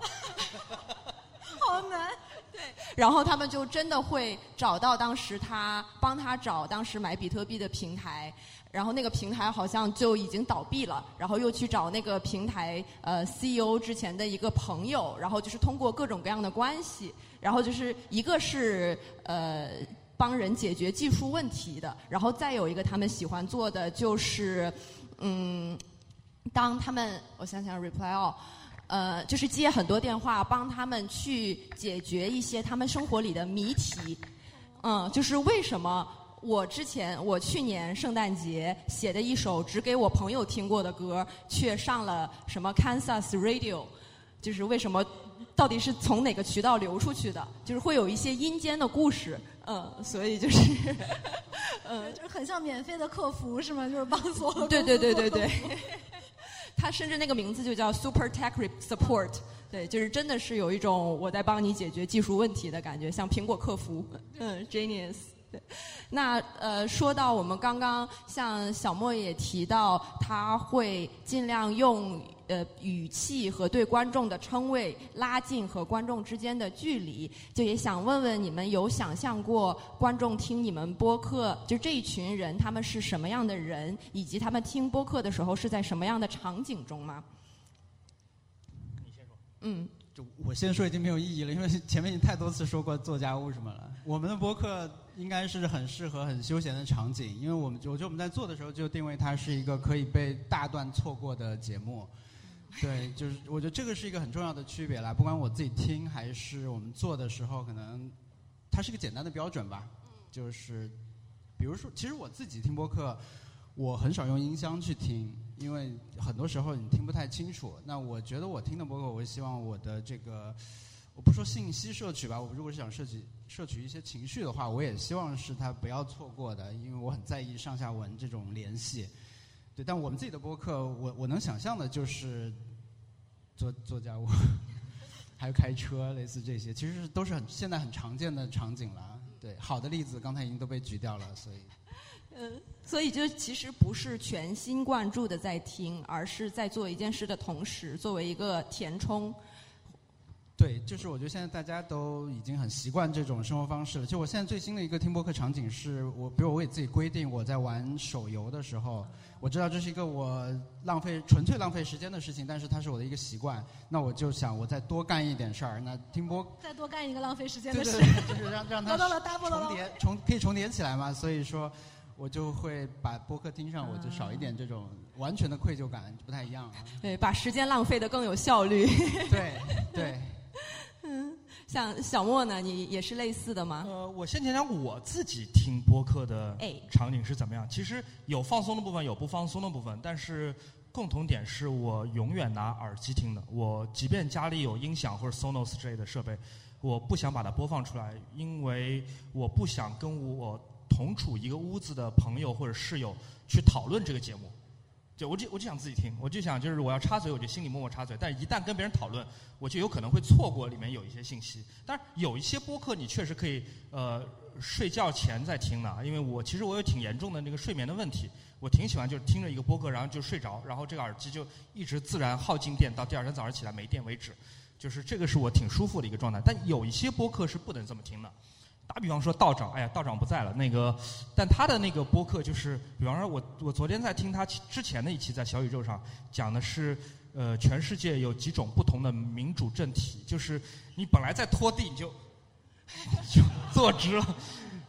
好难。
对然后他们就真的会找到当时他帮他找当时买比特币的平台，然后那个平台好像就已经倒闭了，然后又去找那个平台呃 CEO 之前的一个朋友，然后就是通过各种各样的关系，然后就是一个是呃帮人解决技术问题的，然后再有一个他们喜欢做的就是嗯，当他们我想想 reply all。呃，就是接很多电话，帮他们去解决一些他们生活里的谜题。嗯，就是为什么我之前我去年圣诞节写的一首只给我朋友听过的歌，却上了什么 Kansas Radio？就是为什么？到底是从哪个渠道流出去的？就是会有一些阴间的故事。嗯，所以就是，
嗯，就是很像免费的客服是吗？就是帮所有
对对对对对。他甚至那个名字就叫 Super Tech Support，对，就是真的是有一种我在帮你解决技术问题的感觉，像苹果客服，嗯，Genius。对，那呃，说到我们刚刚像小莫也提到，他会尽量用。呃，语气和对观众的称谓拉近和观众之间的距离，就也想问问你们，有想象过观众听你们播客，就这一群人他们是什么样的人，以及他们听播客的时候是在什么样的场景中吗？
你先说。
嗯，
就我先说已经没有意义了，因为前面已经太多次说过做家务什么了。我们的播客应该是很适合很休闲的场景，因为我们我觉得我们在做的时候就定位它是一个可以被大段错过的节目。对，就是我觉得这个是一个很重要的区别啦。不管我自己听还是我们做的时候，可能它是一个简单的标准吧。就是，比如说，其实我自己听播客，我很少用音箱去听，因为很多时候你听不太清楚。那我觉得我听的播客，我希望我的这个，我不说信息摄取吧，我如果是想摄取摄取一些情绪的话，我也希望是它不要错过的，因为我很在意上下文这种联系。对，但我们自己的播客，我我能想象的就是做做家务，还有开车，类似这些，其实都是很现在很常见的场景了。对，好的例子刚才已经都被举掉了，所以，
嗯，所以就其实不是全心贯注的在听，而是在做一件事的同时，作为一个填充。
对，就是我觉得现在大家都已经很习惯这种生活方式了。就我现在最新的一个听播客场景是，我比如我给自己规定，我在玩手游的时候，我知道这是一个我浪费纯粹浪费时间的事情，但是它是我的一个习惯。那我就想我再多干一点事儿，那听播
再多干一个浪费时间的事，
就是让让 它重叠重可以重叠起来嘛。所以说，我就会把播客听上，我就少一点这种完全的愧疚感，不太一样。
对，把时间浪费的更有效率。
对 对。
嗯，像小莫呢，你也是类似的吗？
呃，我先讲讲我自己听播客的场景是怎么样。其实有放松的部分，有不放松的部分，但是共同点是我永远拿耳机听的。我即便家里有音响或者 Sonos 之类的设备，我不想把它播放出来，因为我不想跟我同处一个屋子的朋友或者室友去讨论这个节目。就我就我就想自己听，我就想就是我要插嘴，我就心里默默插嘴。但是一旦跟别人讨论，我就有可能会错过里面有一些信息。但是有一些播客你确实可以呃睡觉前再听的，因为我其实我有挺严重的那个睡眠的问题，我挺喜欢就是听着一个播客然后就睡着，然后这个耳机就一直自然耗尽电到第二天早上起来没电为止，就是这个是我挺舒服的一个状态。但有一些播客是不能这么听的。打比方说道长，哎呀，道长不在了。那个，但他的那个播客就是，比方说，我我昨天在听他之前的一期，在小宇宙上讲的是，呃，全世界有几种不同的民主政体，就是你本来在拖地，你就 就坐直了，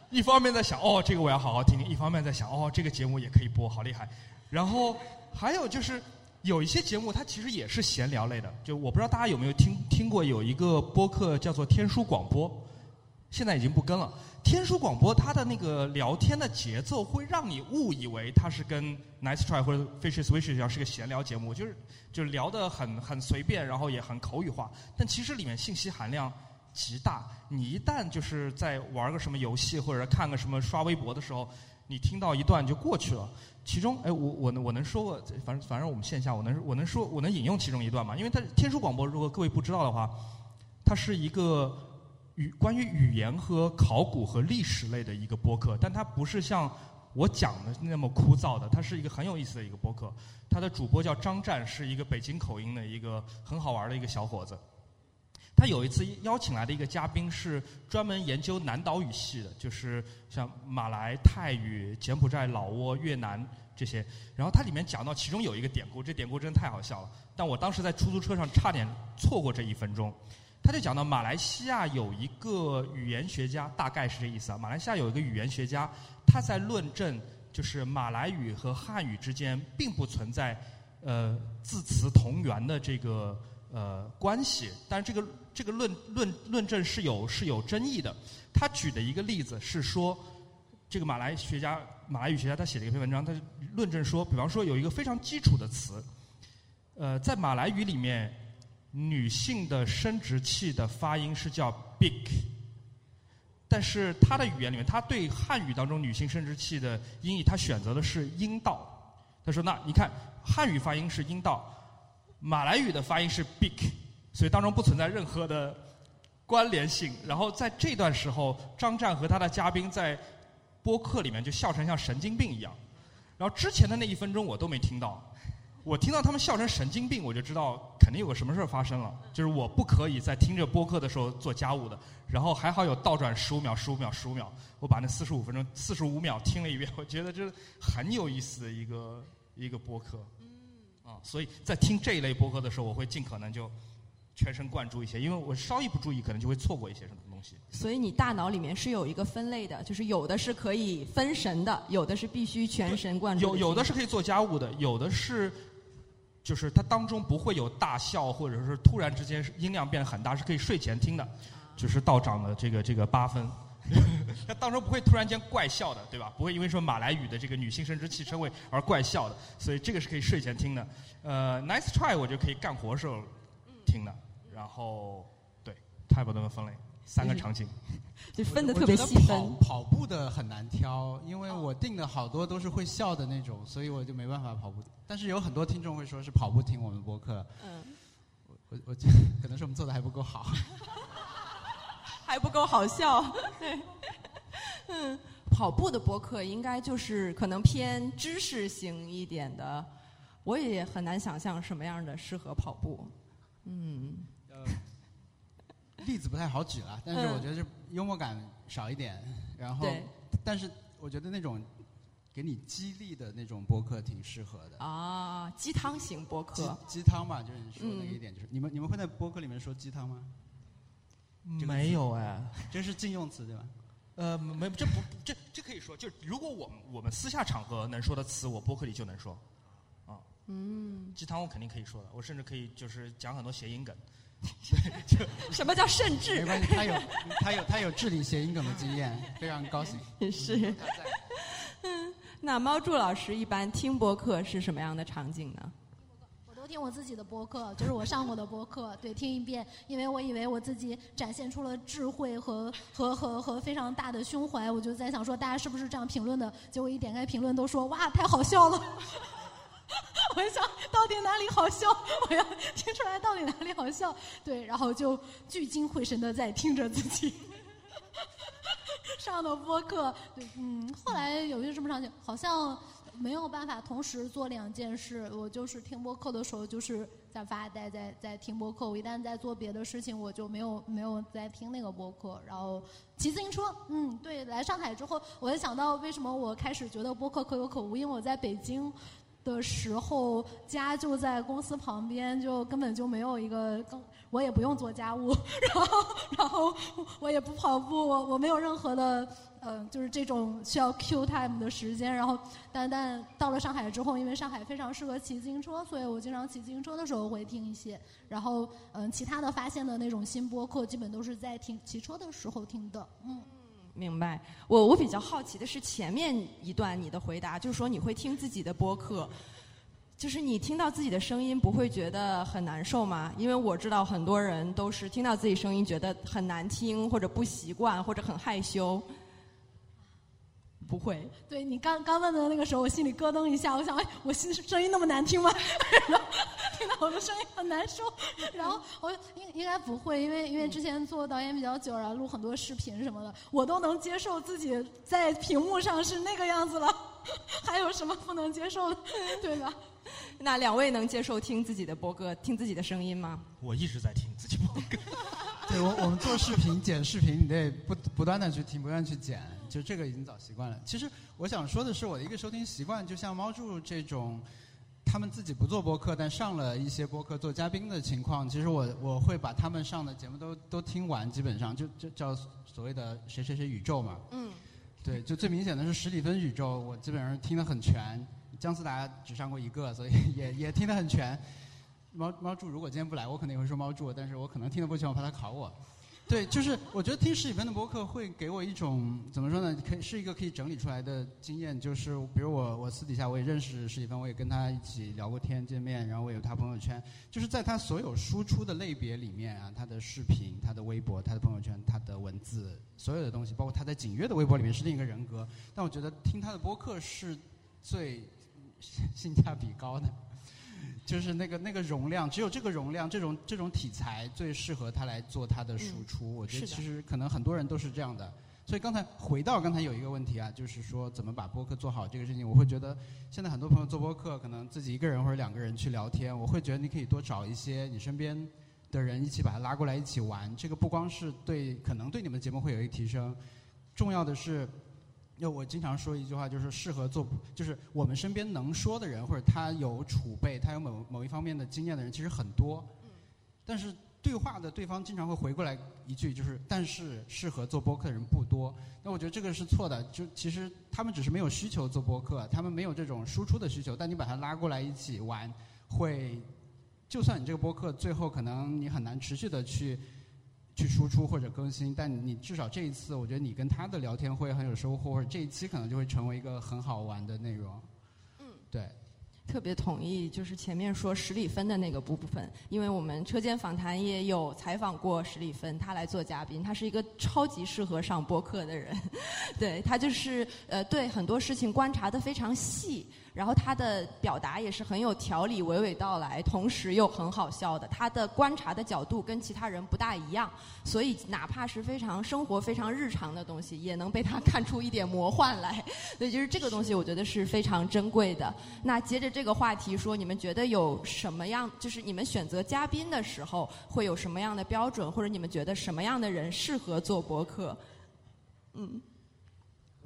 一方面在想，哦，这个我要好好听听；一方面在想，哦，这个节目也可以播，好厉害。然后还有就是有一些节目，它其实也是闲聊类的，就我不知道大家有没有听听过有一个播客叫做天书广播。现在已经不跟了。天书广播它的那个聊天的节奏会让你误以为它是跟 Nice Try 或者 Fishes Wishes 一样是个闲聊节目，就是就聊得很很随便，然后也很口语化，但其实里面信息含量极大。你一旦就是在玩个什么游戏或者看个什么刷微博的时候，你听到一段就过去了。其中，哎，我我能我能说个，反正反正我们线下我能我能说我能引用其中一段嘛？因为它天书广播，如果各位不知道的话，它是一个语关于语言和考古和历史类的一个播客，但它不是像我讲的那么枯燥的，它是一个很有意思的一个播客。它的主播叫张湛，是一个北京口音的一个很好玩的一个小伙子。他有一次邀请来的一个嘉宾是专门研究南岛语系的，就是像马来、泰语、柬埔寨、老挝、越南这些。然后他里面讲到其中有一个典故，这典故真的太好笑了。但我当时在出租车上差点错过这一分钟。他就讲到马来西亚有一个语言学家，大概是这意思啊。马来西亚有一个语言学家，他在论证就是马来语和汉语之间并不存在呃字词同源的这个呃关系，但是这个。这个论论论证是有是有争议的。他举的一个例子是说，这个马来学家马来语学家他写了一篇文章，他论证说，比方说有一个非常基础的词，呃，在马来语里面，女性的生殖器的发音是叫 big，但是他的语言里面，他对汉语当中女性生殖器的音译，他选择的是阴道。他说，那你看汉语发音是阴道，马来语的发音是 big。所以当中不存在任何的关联性。然后在这段时候，张战和他的嘉宾在播客里面就笑成像神经病一样。然后之前的那一分钟我都没听到，我听到他们笑成神经病，我就知道肯定有个什么事儿发生了。就是我不可以在听着播客的时候做家务的。然后还好有倒转十五秒、十五秒、十五秒，我把那四十五分钟、四十五秒听了一遍，我觉得这很有意思的一个一个播客。嗯。啊，所以在听这一类播客的时候，我会尽可能就。全神贯注一些，因为我稍一不注意，可能就会错过一些什么东西。
所以你大脑里面是有一个分类的，就是有的是可以分神的，有的是必须全神贯注。
有有的是可以做家务的，有的是就是它当中不会有大笑，或者是突然之间音量变得很大，是可以睡前听的，就是道长的这个这个八分。它当中不会突然间怪笑的，对吧？不会因为说马来语的这个女性生殖器称谓而怪笑的，所以这个是可以睡前听的。呃，Nice try，我觉得可以干活时候听的。然后，对，太不那么分类，三个场景，
就分的特别细分。
跑步的很难挑，因为我定的好多都是会笑的那种，所以我就没办法跑步。但是有很多听众会说是跑步听我们播客。嗯，我我我觉得可能是我们做的还不够好，
还不够好笑。对，嗯，跑步的播客应该就是可能偏知识型一点的，我也很难想象什么样的适合跑步。嗯。
例子不太好举了，但是我觉得是幽默感少一点，然后，但是我觉得那种给你激励的那种播客挺适合的。
啊，鸡汤型播客。
鸡汤嘛，就是你说的一点，就是你们你们会在播客里面说鸡汤吗？
没有哎，
这是禁用词对吧？
呃，没，这不这这可以说，就如果我们我们私下场合能说的词，我播客里就能说。啊，嗯，鸡汤我肯定可以说的，我甚至可以就是讲很多谐音梗。
就 什么叫甚至？
没关系，他有他有他有治理谐音梗的经验，非常高兴。
是。嗯，那猫柱老师一般听播客是什么样的场景呢？
我都听我自己的播客，就是我上过的播客，对，听一遍，因为我以为我自己展现出了智慧和和和和非常大的胸怀，我就在想说大家是不是这样评论的？结果一点开评论都说哇，太好笑了。我想到底哪里好笑？我要听出来到底哪里好笑。对，然后就聚精会神的在听着自己 上的播客。对，嗯，后来有一个什么场景，好像没有办法同时做两件事。我就是听播客的时候，就是在发呆，在在听播客。我一旦在做别的事情，我就没有没有在听那个播客。然后骑自行车，嗯，对，来上海之后，我就想到为什么我开始觉得播客可有可无，因为我在北京。的时候，家就在公司旁边，就根本就没有一个更，我也不用做家务，然后，然后我也不跑步，我我没有任何的，呃，就是这种需要 Q time 的时间。然后，但但到了上海之后，因为上海非常适合骑自行车，所以我经常骑自行车的时候会听一些。然后，嗯，其他的发现的那种新播客，基本都是在听骑车的时候听的。嗯，
明白。我我比较好奇的是前面一段你的回答，就是说你会听自己的播客，就是你听到自己的声音不会觉得很难受吗？因为我知道很多人都是听到自己声音觉得很难听，或者不习惯，或者很害羞。不会，
对你刚刚问的那个时候，我心里咯噔一下，我想，哎，我心声音那么难听吗？然后听到我的声音很难受，然后我应应该不会，因为因为之前做导演比较久，然后录很多视频什么的，我都能接受自己在屏幕上是那个样子了，还有什么不能接受的，对吧？
那两位能接受听自己的播客、听自己的声音吗？
我一直在听自己播客。
对我，我们做视频、剪视频，你得不不断的去听，不断去剪，就这个已经早习惯了。其实我想说的是，我的一个收听习惯，就像猫柱这种，他们自己不做播客，但上了一些播客做嘉宾的情况，其实我我会把他们上的节目都都听完，基本上就就叫所谓的谁谁谁宇宙嘛。
嗯。
对，就最明显的是史蒂芬宇宙，我基本上听得很全。姜思达只上过一个，所以也也听得很全。猫猫柱如果今天不来，我可能也会说猫柱，但是我可能听得不全，我怕他考我。对，就是我觉得听史蒂芬的播客会给我一种怎么说呢？可以是一个可以整理出来的经验。就是比如我我私底下我也认识史蒂芬，我也跟他一起聊过天、见面，然后我有他朋友圈。就是在他所有输出的类别里面啊，他的视频、他的微博、他的朋友圈、他的文字，所有的东西，包括他在景乐的微博里面是另一个人格。但我觉得听他的播客是最 性价比高的。就是那个那个容量，只有这个容量，这种这种题材最适合他来做他的输出。我觉得其实可能很多人都是这样的。所以刚才回到刚才有一个问题啊，就是说怎么把播客做好这个事情，我会觉得现在很多朋友做播客，可能自己一个人或者两个人去聊天，我会觉得你可以多找一些你身边的人一起把他拉过来一起玩。这个不光是对可能对你们节目会有一个提升，重要的是。那我经常说一句话，就是适合做，就是我们身边能说的人，或者他有储备，他有某某一方面的经验的人，其实很多。但是对话的对方经常会回过来一句，就是但是适合做播客的人不多。那我觉得这个是错的。就其实他们只是没有需求做播客，他们没有这种输出的需求。但你把他拉过来一起玩，会，就算你这个播客最后可能你很难持续的去。去输出或者更新，但你至少这一次，我觉得你跟他的聊天会很有收获，或者这一期可能就会成为一个很好玩的内容。
嗯，
对，
特别同意，就是前面说史里芬的那个部分，因为我们车间访谈也有采访过史里芬，他来做嘉宾，他是一个超级适合上播客的人，对他就是呃对很多事情观察的非常细。然后他的表达也是很有条理、娓娓道来，同时又很好笑的。他的观察的角度跟其他人不大一样，所以哪怕是非常生活、非常日常的东西，也能被他看出一点魔幻来。所以就是这个东西，我觉得是非常珍贵的。那接着这个话题说，你们觉得有什么样？就是你们选择嘉宾的时候会有什么样的标准，或者你们觉得什么样的人适合做博客？嗯。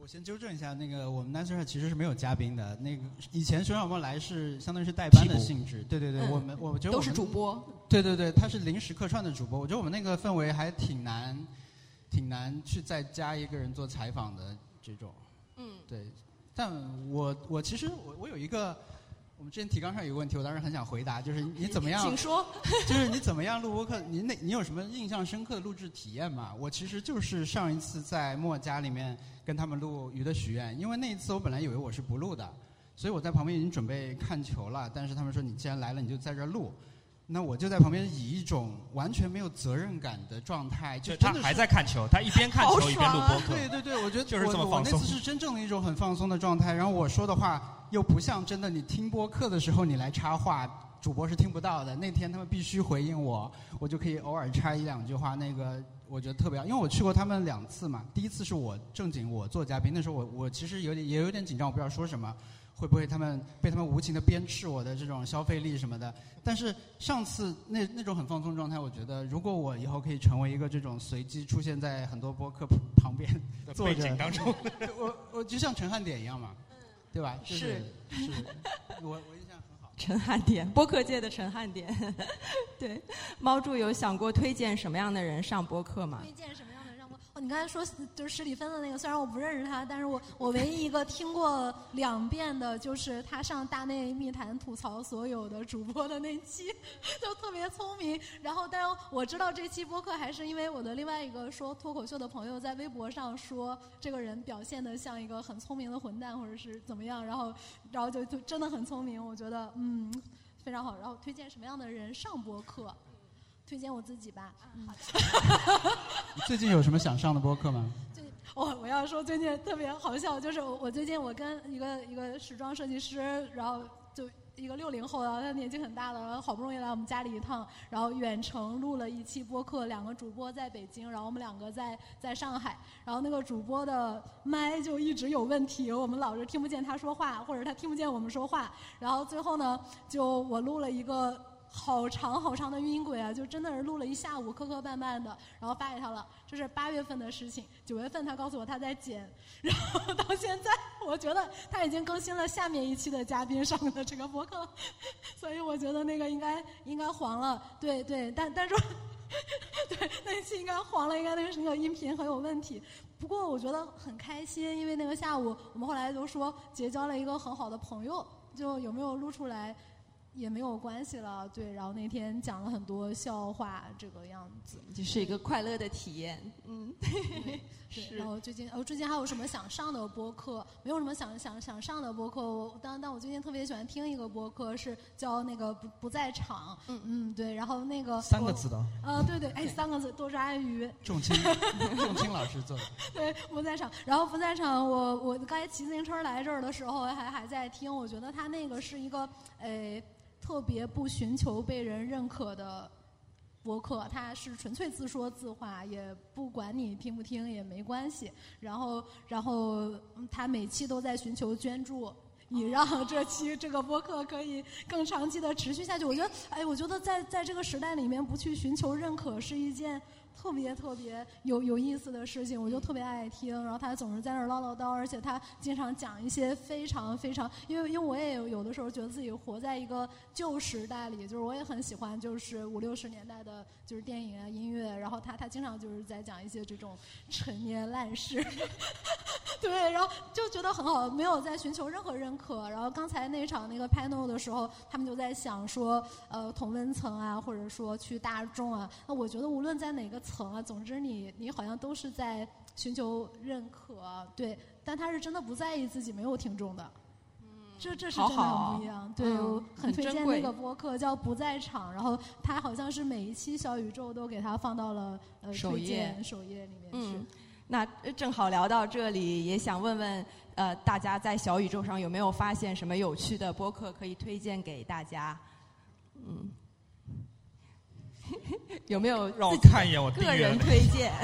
我先纠正一下，那个我们 n a s r 其实是没有嘉宾的。那个以前熊小莫来是相当于是代班的性质，对对对，我们我觉得
都是主播。
对对对，他是临时客串的主播。我觉得我们那个氛围还挺难，挺难去再加一个人做采访的这种。
嗯，
对。但我我其实我我有一个。我们之前提纲上有个问题，我当时很想回答，就是你怎么样？
请说。
就是你怎么样录播客？你那，你有什么印象深刻的录制体验吗？我其实就是上一次在墨家里面跟他们录《鱼的许愿》，因为那一次我本来以为我是不录的，所以我在旁边已经准备看球了。但是他们说你既然来了，你就在这儿录。那我就在旁边以一种完全没有责任感的状态，就
他还在看球，他一边看球一边录播客。
对对对，我觉得
就是这么放
松。我那次是真正的一种很放松的状态，然后我说的话。又不像真的，你听播客的时候你来插话，主播是听不到的。那天他们必须回应我，我就可以偶尔插一两句话。那个我觉得特别好，因为我去过他们两次嘛。第一次是我正经我做嘉宾，那时候我我其实有点也有点紧张，我不知道说什么，会不会他们被他们无情的鞭笞我的这种消费力什么的。但是上次那那种很放松状态，我觉得如果我以后可以成为一个这种随机出现在很多播客旁边坐着
当中，
我我就像陈汉典一样嘛。对吧？
是
是，我 我。
陈汉典，播客界的陈汉典。对，猫柱有想过推荐什么样的人上播客吗？
推荐什么？哦，你刚才说就是史蒂芬的那个，虽然我不认识他，但是我我唯一一个听过两遍的，就是他上大内密谈吐槽所有的主播的那期，就特别聪明。然后，但是我知道这期播客还是因为我的另外一个说脱口秀的朋友在微博上说这个人表现的像一个很聪明的混蛋，或者是怎么样，然后然后就就真的很聪明，我觉得嗯非常好。然后推荐什么样的人上播客？推荐我自己吧。嗯，
最近有什么想上的播客吗？
最我我要说最近特别好笑，就是我我最近我跟一个一个时装设计师，然后就一个六零后的，他年纪很大了，然后好不容易来我们家里一趟，然后远程录了一期播客，两个主播在北京，然后我们两个在在上海，然后那个主播的麦就一直有问题，我们老是听不见他说话，或者他听不见我们说话，然后最后呢，就我录了一个。好长好长的语音轨啊，就真的是录了一下午，磕磕绊绊的，然后发给他了。这是八月份的事情，九月份他告诉我他在剪，然后到现在，我觉得他已经更新了下面一期的嘉宾上的这个博客，所以我觉得那个应该应该黄了。对对，但但是，对那一期应该黄了，应该那个那个音频很有问题。不过我觉得很开心，因为那个下午我们后来就说结交了一个很好的朋友，就有没有录出来？也没有关系了，对。然后那天讲了很多笑话，这个样子
就是一个快乐的体验，嗯。
对。然后最近，哦，最近还有什么想上的播客？没有什么想想想上的播客。我但但我最近特别喜欢听一个播客，是叫那个不不在场。嗯嗯，对。然后那个
三个字的。
呃，对对，哎，三个字，多抓鱼。
重青，重青老师做的。
对，不在场。然后不在场，我我刚才骑自行车来这儿的时候，还还在听。我觉得他那个是一个，诶。特别不寻求被人认可的博客，他是纯粹自说自话，也不管你听不听也没关系。然后，然后他每期都在寻求捐助，以让这期这个博客可以更长期的持续下去。我觉得，哎，我觉得在在这个时代里面，不去寻求认可是一件。特别特别有有意思的事情，我就特别爱听。然后他总是在那儿唠唠叨，而且他经常讲一些非常非常，因为因为我也有有的时候觉得自己活在一个旧时代里，就是我也很喜欢就是五六十年代的，就是电影啊音乐。然后他他经常就是在讲一些这种陈年烂事，对，然后就觉得很好，没有在寻求任何认可。然后刚才那场那个 panel 的时候，他们就在想说，呃，同温层啊，或者说去大众啊。那我觉得无论在哪个。层啊，总之你你好像都是在寻求认可，对，但他是真的不在意自己没有听众的，嗯，这这是真的很不一样，对，我很推荐那个播客叫不在场，然后他好像是每一期小宇宙都给他放到了呃
首页
首页里面
去。那正好聊到这里，也想问问呃大家在小宇宙上有没有发现什么有趣的播客可以推荐给大家？嗯。有没有
让我看一眼我
个人推荐？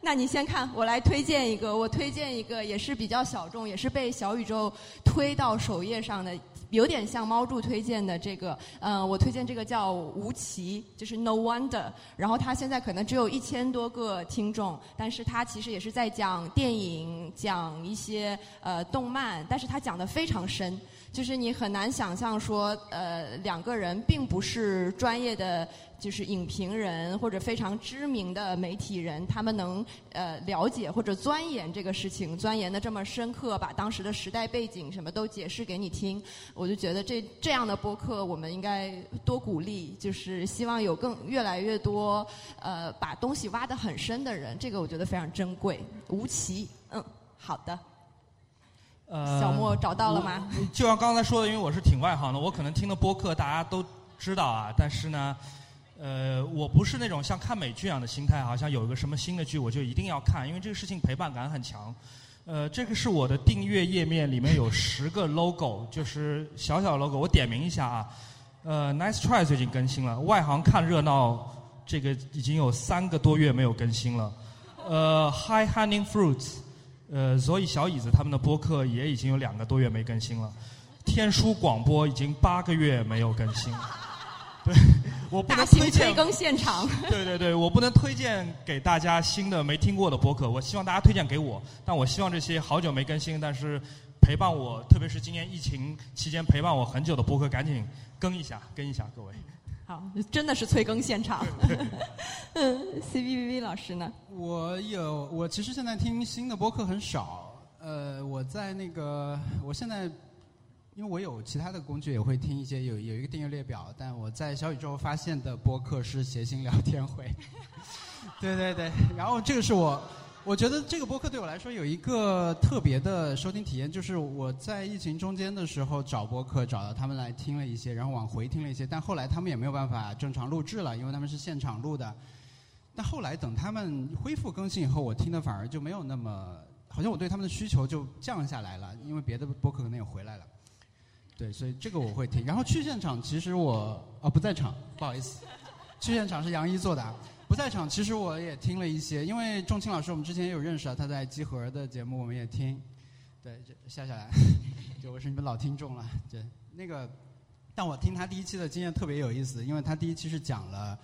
那你先看，我来推荐一个。我推荐一个，也是比较小众，也是被小宇宙推到首页上的，有点像猫柱推荐的这个。嗯，我推荐这个叫吴奇，就是 No Wonder。然后他现在可能只有一千多个听众，但是他其实也是在讲电影，讲一些呃动漫，但是他讲的非常深。就是你很难想象说，呃，两个人并不是专业的，就是影评人或者非常知名的媒体人，他们能呃了解或者钻研这个事情，钻研的这么深刻，把当时的时代背景什么都解释给你听。我就觉得这这样的播客，我们应该多鼓励，就是希望有更越来越多呃把东西挖得很深的人，这个我觉得非常珍贵。吴奇，嗯，好的。
呃，
小莫找到了吗？
就像刚才说的，因为我是挺外行的，我可能听的播客大家都知道啊。但是呢，呃，我不是那种像看美剧一样的心态，好像有一个什么新的剧我就一定要看，因为这个事情陪伴感很强。呃，这个是我的订阅页面，里面有十个 logo，就是小小 logo。我点名一下啊，呃，Nice Try 最近更新了，外行看热闹，这个已经有三个多月没有更新了。呃，High Hanging Fruits。呃，所以小椅子他们的播客也已经有两个多月没更新了，天书广播已经八个月没有更新，对，我不能推荐。
更现场。
对对对，我不能推荐给大家新的没听过的播客，我希望大家推荐给我，但我希望这些好久没更新，但是陪伴我，特别是今年疫情期间陪伴我很久的播客，赶紧更一下，更一下，各位。
好，真的是催更现场。嗯，C B V V 老师呢？
我有，我其实现在听新的播客很少。呃，我在那个，我现在因为我有其他的工具，也会听一些有有一个订阅列表，但我在小宇宙发现的播客是谐星聊天会。对对对，然后这个是我。我觉得这个播客对我来说有一个特别的收听体验，就是我在疫情中间的时候找播客，找到他们来听了一些，然后往回听了一些，但后来他们也没有办法正常录制了，因为他们是现场录的。但后来等他们恢复更新以后，我听的反而就没有那么，好像我对他们的需求就降下来了，因为别的播客可能也回来了。对，所以这个我会听。然后去现场，其实我哦不在场，不好意思，去现场是杨一做的啊。不在场，其实我也听了一些，因为仲青老师我们之前也有认识啊，他在集合的节目我们也听，对，下下来，就我是你们老听众了，对，那个，但我听他第一期的经验特别有意思，因为他第一期是讲了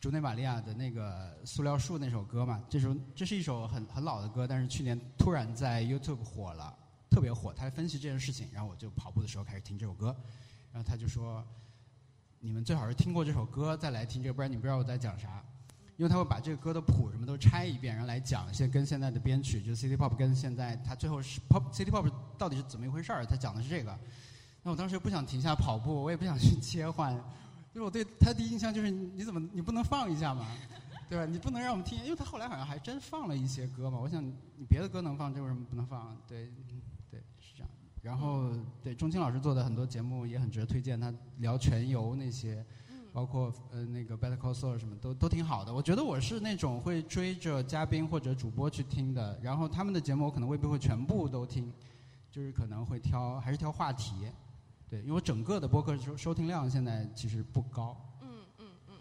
竹内玛利亚的那个《塑料树》那首歌嘛，这首这是一首很很老的歌，但是去年突然在 YouTube 火了，特别火，他分析这件事情，然后我就跑步的时候开始听这首歌，然后他就说，你们最好是听过这首歌再来听这个，不然你不知道我在讲啥。因为他会把这个歌的谱什么都拆一遍，然后来讲一些跟现在的编曲，就 City Pop 跟现在他最后是 Pop City Pop 到底是怎么一回事儿？他讲的是这个。那我当时不想停下跑步，我也不想去切换，就是我对他第一印象就是你怎么你不能放一下吗，对吧？你不能让我们听，因为他后来好像还真放了一些歌嘛。我想你别的歌能放，这为什么不能放？对，对，是这样。然后对钟青老师做的很多节目也很值得推荐，他聊全游那些。包括呃那个 Better Call Saul 什么都都挺好的，我觉得我是那种会追着嘉宾或者主播去听的，然后他们的节目我可能未必会全部都听，就是可能会挑还是挑话题，对，因为我整个的播客收收听量现在其实不高。嗯嗯嗯。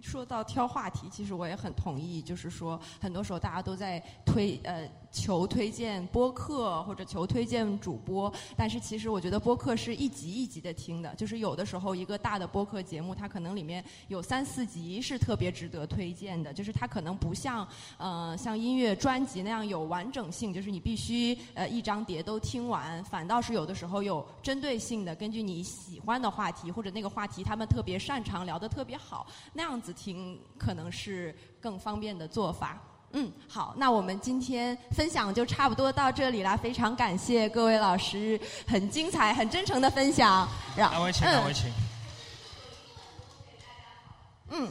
说到挑话题，其实我也很同意，就是说，很多时候大家都在推呃求推荐播客或者求推荐主播，但是其实我觉得播客是一集一集的听的，就是有的时候一个大的播客节目，它可能里面有三四集是特别值得推荐的，就是它可能不像呃像音乐专辑那样有完整性，就是你必须呃一张碟都听完，反倒是有的时候有针对性的，根据你喜欢的话题或者那个话题他们特别擅长聊得特别好，那样子。听可能是更方便的做法。嗯，好，那我们今天分享就差不多到这里了。非常感谢各位老师很精彩、很真诚的分享。
两位请，两位请。
嗯，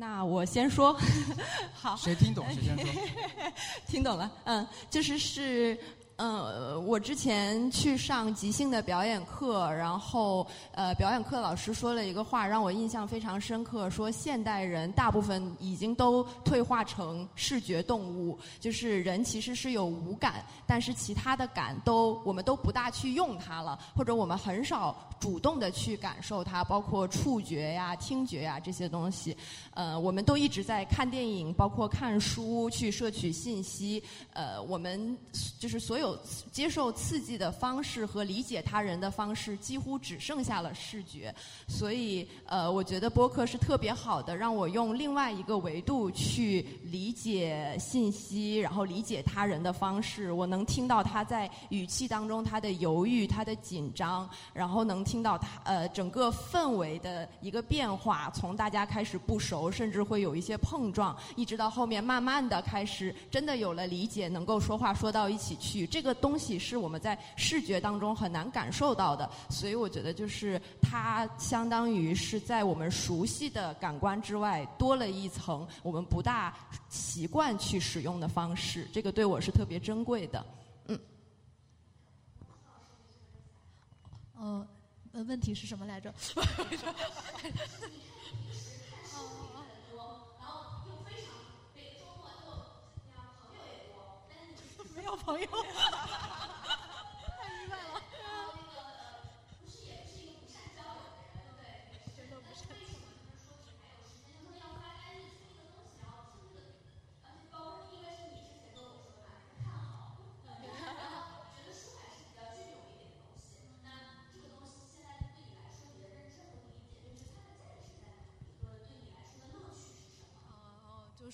那我先说，好。
谁听懂谁先说。
听懂了，嗯，就是是。嗯，我之前去上即兴的表演课，然后呃，表演课老师说了一个话，让我印象非常深刻，说现代人大部分已经都退化成视觉动物，就是人其实是有五感，但是其他的感都我们都不大去用它了，或者我们很少主动的去感受它，包括触觉呀、听觉呀这些东西，呃，我们都一直在看电影，包括看书去摄取信息，呃，我们就是所有。接受刺激的方式和理解他人的方式，几乎只剩下了视觉。所以，呃，我觉得播客是特别好的，让我用另外一个维度去理解信息，然后理解他人的方式。我能听到他在语气当中他的犹豫、他的紧张，然后能听到他呃整个氛围的一个变化，从大家开始不熟，甚至会有一些碰撞，一直到后面慢慢的开始真的有了理解，能够说话说到一起去。这个东西是我们在视觉当中很难感受到的，所以我觉得就是它相当于是在我们熟悉的感官之外多了一层我们不大习惯去使用的方式，这个对我是特别珍贵的。嗯。
呃，呃，问题是什么来着？没有朋友。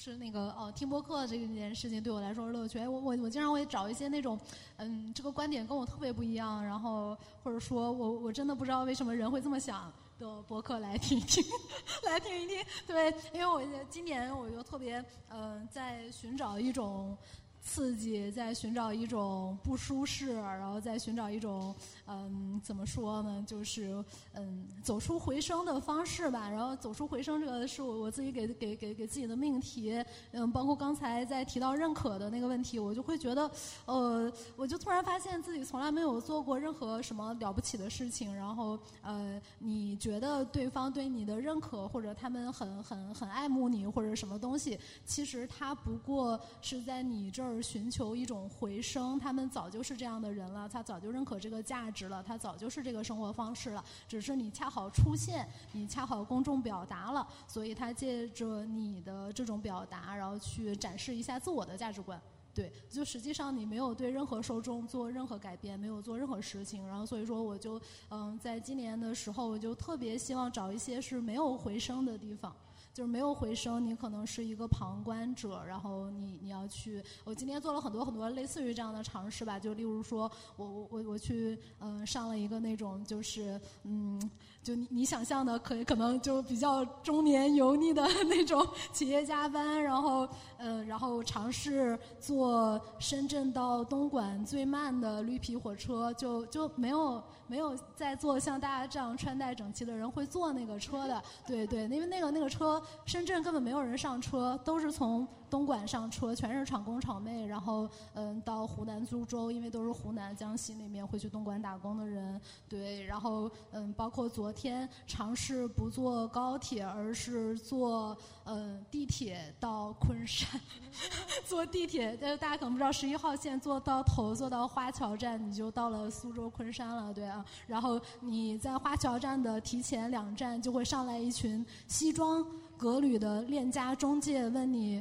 是那个哦，听播客这件事情对我来说是乐趣。哎，我我我经常会找一些那种，嗯，这个观点跟我特别不一样，然后或者说我我真的不知道为什么人会这么想的播客来听一听，来听一听。对，因为我今年我就特别嗯，在寻找一种。刺激，在寻找一种不舒适，然后再寻找一种，嗯，怎么说呢？就是嗯，走出回声的方式吧。然后走出回声，这个是我我自己给给给给自己的命题。嗯，包括刚才在提到认可的那个问题，我就会觉得，呃，我就突然发现自己从来没有做过任何什么了不起的事情。然后，呃，你觉得对方对你的认可，或者他们很很很爱慕你，或者什么东西，其实他不过是在你这儿。寻求一种回声，他们早就是这样的人了，他早就认可这个价值了，他早就是这个生活方式了，只是你恰好出现，你恰好公众表达了，所以他借着你的这种表达，然后去展示一下自我的价值观。对，就实际上你没有对任何受众做任何改变，没有做任何事情，然后所以说我就嗯，在今年的时候，我就特别希望找一些是没有回声的地方。就是没有回声，你可能是一个旁观者，然后你你要去。我今天做了很多很多类似于这样的尝试吧，就例如说，我我我我去嗯上了一个那种就是嗯。就你你想象的，可可能就比较中年油腻的那种企业加班，然后呃，然后尝试坐深圳到东莞最慢的绿皮火车，就就没有没有在坐像大家这样穿戴整齐的人会坐那个车的，对对，因为那个那个车深圳根本没有人上车，都是从。东莞上车全是厂工厂妹，然后嗯到湖南株洲，因为都是湖南、江西那边会去东莞打工的人，对，然后嗯包括昨天尝试不坐高铁，而是坐嗯地铁到昆山，坐地铁，但是大家可能不知道十一号线坐到头坐到花桥站，你就到了苏州昆山了，对啊，然后你在花桥站的提前两站就会上来一群西装革履的链家中介问你。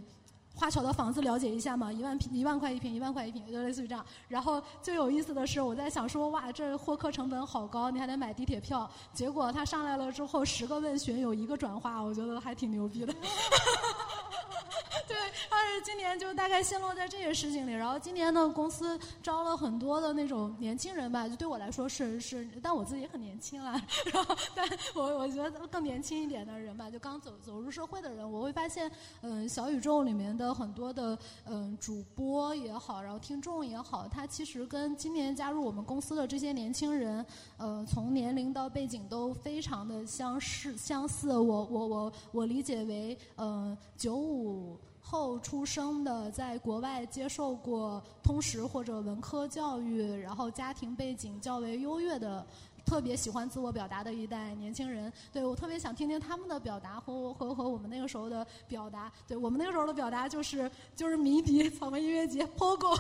花桥的房子了解一下嘛，一万平一万块一平，一万块一平，就类似于这样。然后最有意思的是，我在想说，哇，这获客成本好高，你还得买地铁票。结果他上来了之后，十个问询有一个转化，我觉得还挺牛逼的。对，但是今年就大概陷落在这些事情里。然后今年呢，公司招了很多的那种年轻人吧，就对我来说是是，但我自己也很年轻了。然后，但我我觉得更年轻一点的人吧，就刚走走入社会的人，我会发现，嗯，小宇宙里面的很多的嗯主播也好，然后听众也好，他其实跟今年加入我们公司的这些年轻人，呃，从年龄到背景都非常的相似相似。我我我我理解为，嗯，九五。后出生的，在国外接受过通识或者文科教育，然后家庭背景较为优越的，特别喜欢自我表达的一代年轻人，对我特别想听听他们的表达和和和我们那个时候的表达。对我们那个时候的表达就是就是迷笛、草莓音乐节、Pogo。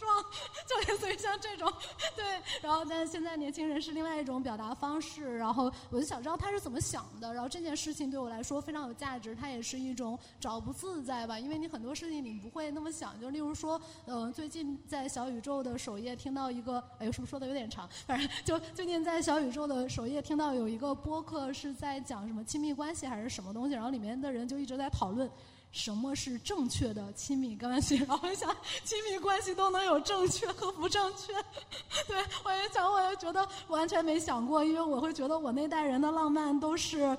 撞，就类似于像这种，对。然后，但是现在年轻人是另外一种表达方式。然后，我就想知道他是怎么想的。然后这件事情对我来说非常有价值，它也是一种找不自在吧。因为你很多事情你不会那么想。就例如说，呃，最近在小宇宙的首页听到一个，哎呦，是不是说的有点长？反正就最近在小宇宙的首页听到有一个播客是在讲什么亲密关系还是什么东西，然后里面的人就一直在讨论。什么是正确的亲密关系？然后我想，亲密关系都能有正确和不正确。对我也想，我也觉得完全没想过，因为我会觉得我那代人的浪漫都是。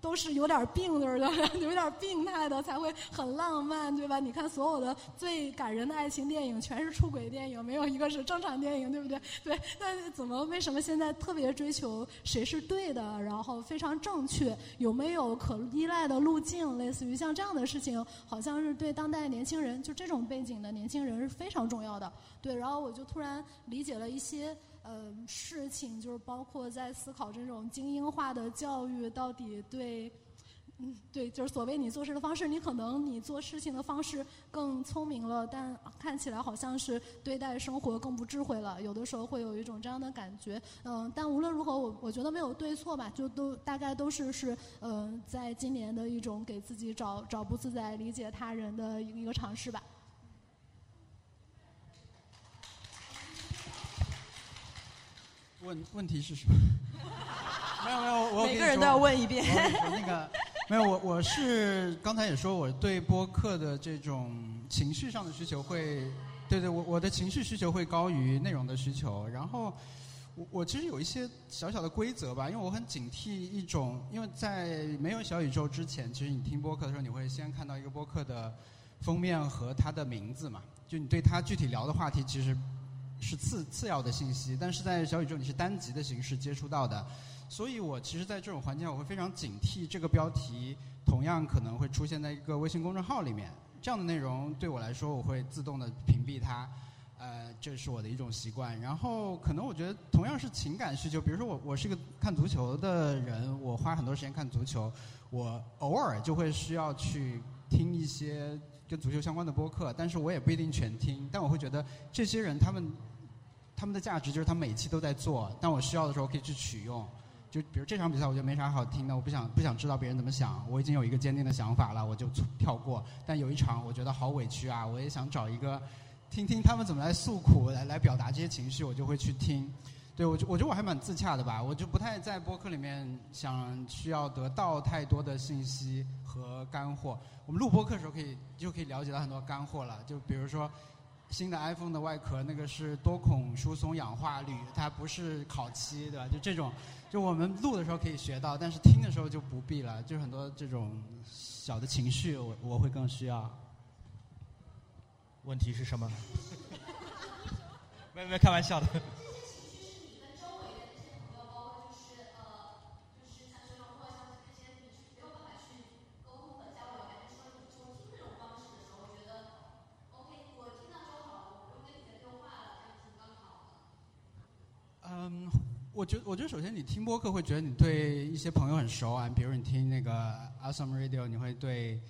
都是有点病儿的，有点病态的才会很浪漫，对吧？你看所有的最感人的爱情电影，全是出轨电影，没有一个是正常电影，对不对？对，那怎么为什么现在特别追求谁是对的，然后非常正确？有没有可依赖的路径？类似于像这样的事情，好像是对当代年轻人，就这种背景的年轻人是非常重要的。对，然后我就突然理解了一些。呃，事情就是包括在思考这种精英化的教育到底对，嗯，对，就是所谓你做事的方式，你可能你做事情的方式更聪明了，但看起来好像是对待生活更不智慧了。有的时候会有一种这样的感觉，嗯，但无论如何，我我觉得没有对错吧，就都大概都是是，嗯，在今年的一种给自己找找不自在、理解他人的一个尝试吧。
问问题是什么？没有没有，我
每个人都要问一遍。
那个没有，我我是刚才也说，我对播客的这种情绪上的需求会，对对，我我的情绪需求会高于内容的需求。然后我我其实有一些小小的规则吧，因为我很警惕一种，因为在没有小宇宙之前，其实你听播客的时候，你会先看到一个播客的封面和它的名字嘛，就你对它具体聊的话题其实。是次次要的信息，但是在小宇宙你是单集的形式接触到的，所以我其实，在这种环境下，我会非常警惕这个标题同样可能会出现在一个微信公众号里面，这样的内容对我来说，我会自动的屏蔽它，呃，这是我的一种习惯。然后，可能我觉得同样是情感需求，比如说我我是一个看足球的人，我花很多时间看足球，我偶尔就会需要去听一些跟足球相关的播客，但是我也不一定全听，但我会觉得这些人他们。他们的价值就是他每期都在做，但我需要的时候可以去取用。就比如这场比赛，我觉得没啥好听的，我不想不想知道别人怎么想，我已经有一个坚定的想法了，我就跳过。但有一场我觉得好委屈啊，我也想找一个听听他们怎么来诉苦，来来表达这些情绪，我就会去听。对我，我觉得我还蛮自洽的吧，我就不太在播客里面想需要得到太多的信息和干货。我们录播客的时候可以就可以了解到很多干货了，就比如说。新的 iPhone 的外壳，那个是多孔疏松氧化铝，它不是烤漆，对吧？就这种，就我们录的时候可以学到，但是听的时候就不必了。就很多这种小的情绪，我我会更需要。
问题是什么？没没开玩笑的。
嗯，我觉我觉得首先你听播客会觉得你对一些朋友很熟啊，比如你听那个 Awesome Radio，你会对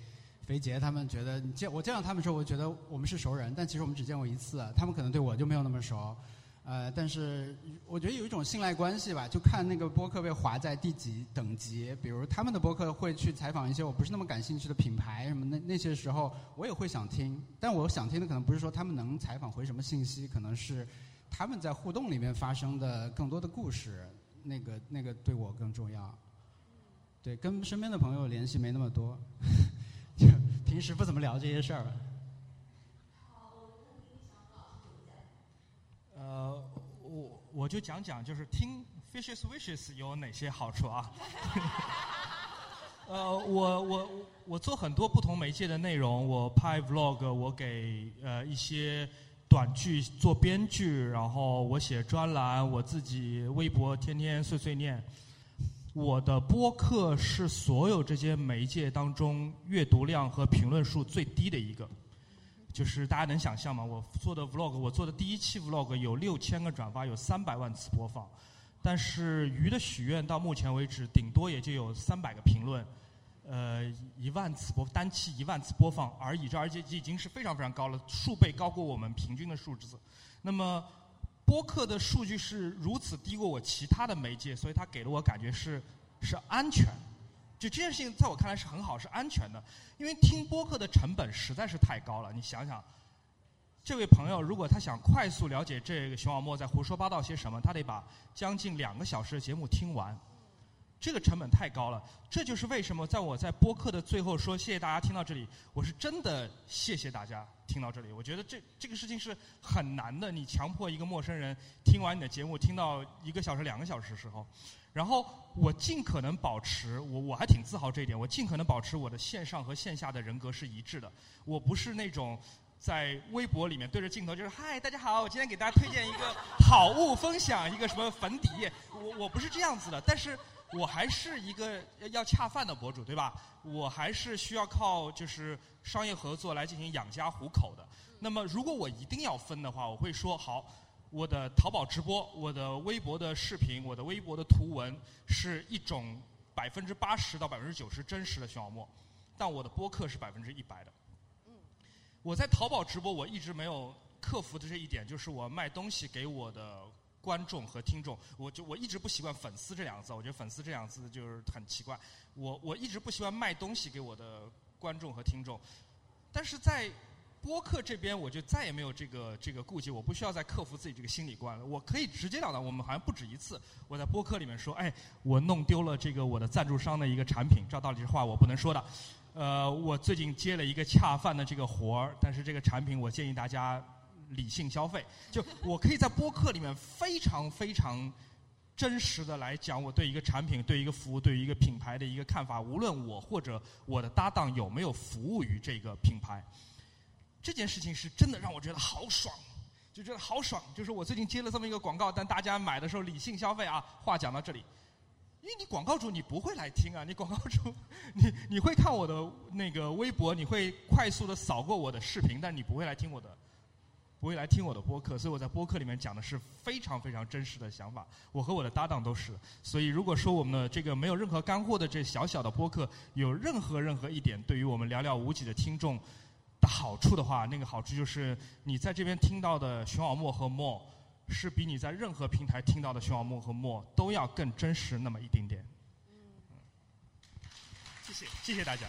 肥杰他们觉得你见我见到他们的时候，我觉得我们是熟人，但其实我们只见过一次，他们可能对我就没有那么熟，呃，但是我觉得有一种信赖关系吧，就看那个播客被划在第几等级，比如他们的播客会去采访一些我不是那么感兴趣的品牌什么那那些时候，我也会想听，但我想听的可能不是说他们能采访回什么信息，可能是。他们在互动里面发生的更多的故事，那个那个对我更重要。对，跟身边的朋友联系没那么多，就 平时不怎么聊这些事儿。
呃，我我就讲讲，就是听 Fishes Wishes 有哪些好处啊？呃，我我我做很多不同媒介的内容，我拍 Vlog，我给呃一些。短剧做编剧，然后我写专栏，我自己微博天天碎碎念。我的播客是所有这些媒介当中阅读量和评论数最低的一个，就是大家能想象吗？我做的 vlog，我做的第一期 vlog 有六千个转发，有三百万次播放，但是鱼的许愿到目前为止顶多也就有三百个评论。呃，一万次播单期一万次播放而已，这而且已经是非常非常高了，数倍高过我们平均的数字。那么，播客的数据是如此低过我其他的媒介，所以它给了我感觉是是安全。就这件事情在我看来是很好，是安全的。因为听播客的成本实在是太高了。你想想，这位朋友如果他想快速了解这个熊小莫在胡说八道些什么，他得把将近两个小时的节目听完。这个成本太高了，这就是为什么在我在播客的最后说谢谢大家听到这里，我是真的谢谢大家听到这里。我觉得这这个事情是很难的，你强迫一个陌生人听完你的节目听到一个小时、两个小时的时候，然后我尽可能保持，我我还挺自豪这一点，我尽可能保持我的线上和线下的人格是一致的。我不是那种在微博里面对着镜头就是嗨大家好，我今天给大家推荐一个好物分享，一个什么粉底液，我我不是这样子的，但是。我还是一个要恰饭的博主，对吧？我还是需要靠就是商业合作来进行养家糊口的。那么，如果我一定要分的话，我会说好，我的淘宝直播、我的微博的视频、我的微博的图文是一种百分之八十到百分之九十真实的熊小莫，但我的播客是百分之一百的。我在淘宝直播，我一直没有克服的这一点，就是我卖东西给我的。观众和听众，我就我一直不习惯“粉丝”这两个字，我觉得“粉丝”这两个字就是很奇怪。我我一直不习惯卖东西给我的观众和听众，但是在播客这边，我就再也没有这个这个顾忌，我不需要再克服自己这个心理关了。我可以直截了当，我们好像不止一次，我在播客里面说：“哎，我弄丢了这个我的赞助商的一个产品。”照道理这话我不能说的。呃，我最近接了一个恰饭的这个活儿，但是这个产品我建议大家。理性消费，就我可以在播客里面非常非常真实的来讲我对一个产品、对一个服务、对于一个品牌的一个看法，无论我或者我的搭档有没有服务于这个品牌，这件事情是真的让我觉得好爽，就觉得好爽。就是我最近接了这么一个广告，但大家买的时候理性消费啊。话讲到这里，因为你广告主你不会来听啊，你广告主你你会看我的那个微博，你会快速的扫过我的视频，但你不会来听我的。不会来听我的播客，所以我在播客里面讲的是非常非常真实的想法。我和我的搭档都是，所以如果说我们的这个没有任何干货的这小小的播客，有任何任何一点对于我们寥寥无几的听众的好处的话，那个好处就是你在这边听到的熊小莫和莫，是比你在任何平台听到的熊小莫和莫都要更真实那么一丁点。谢谢，谢谢大家。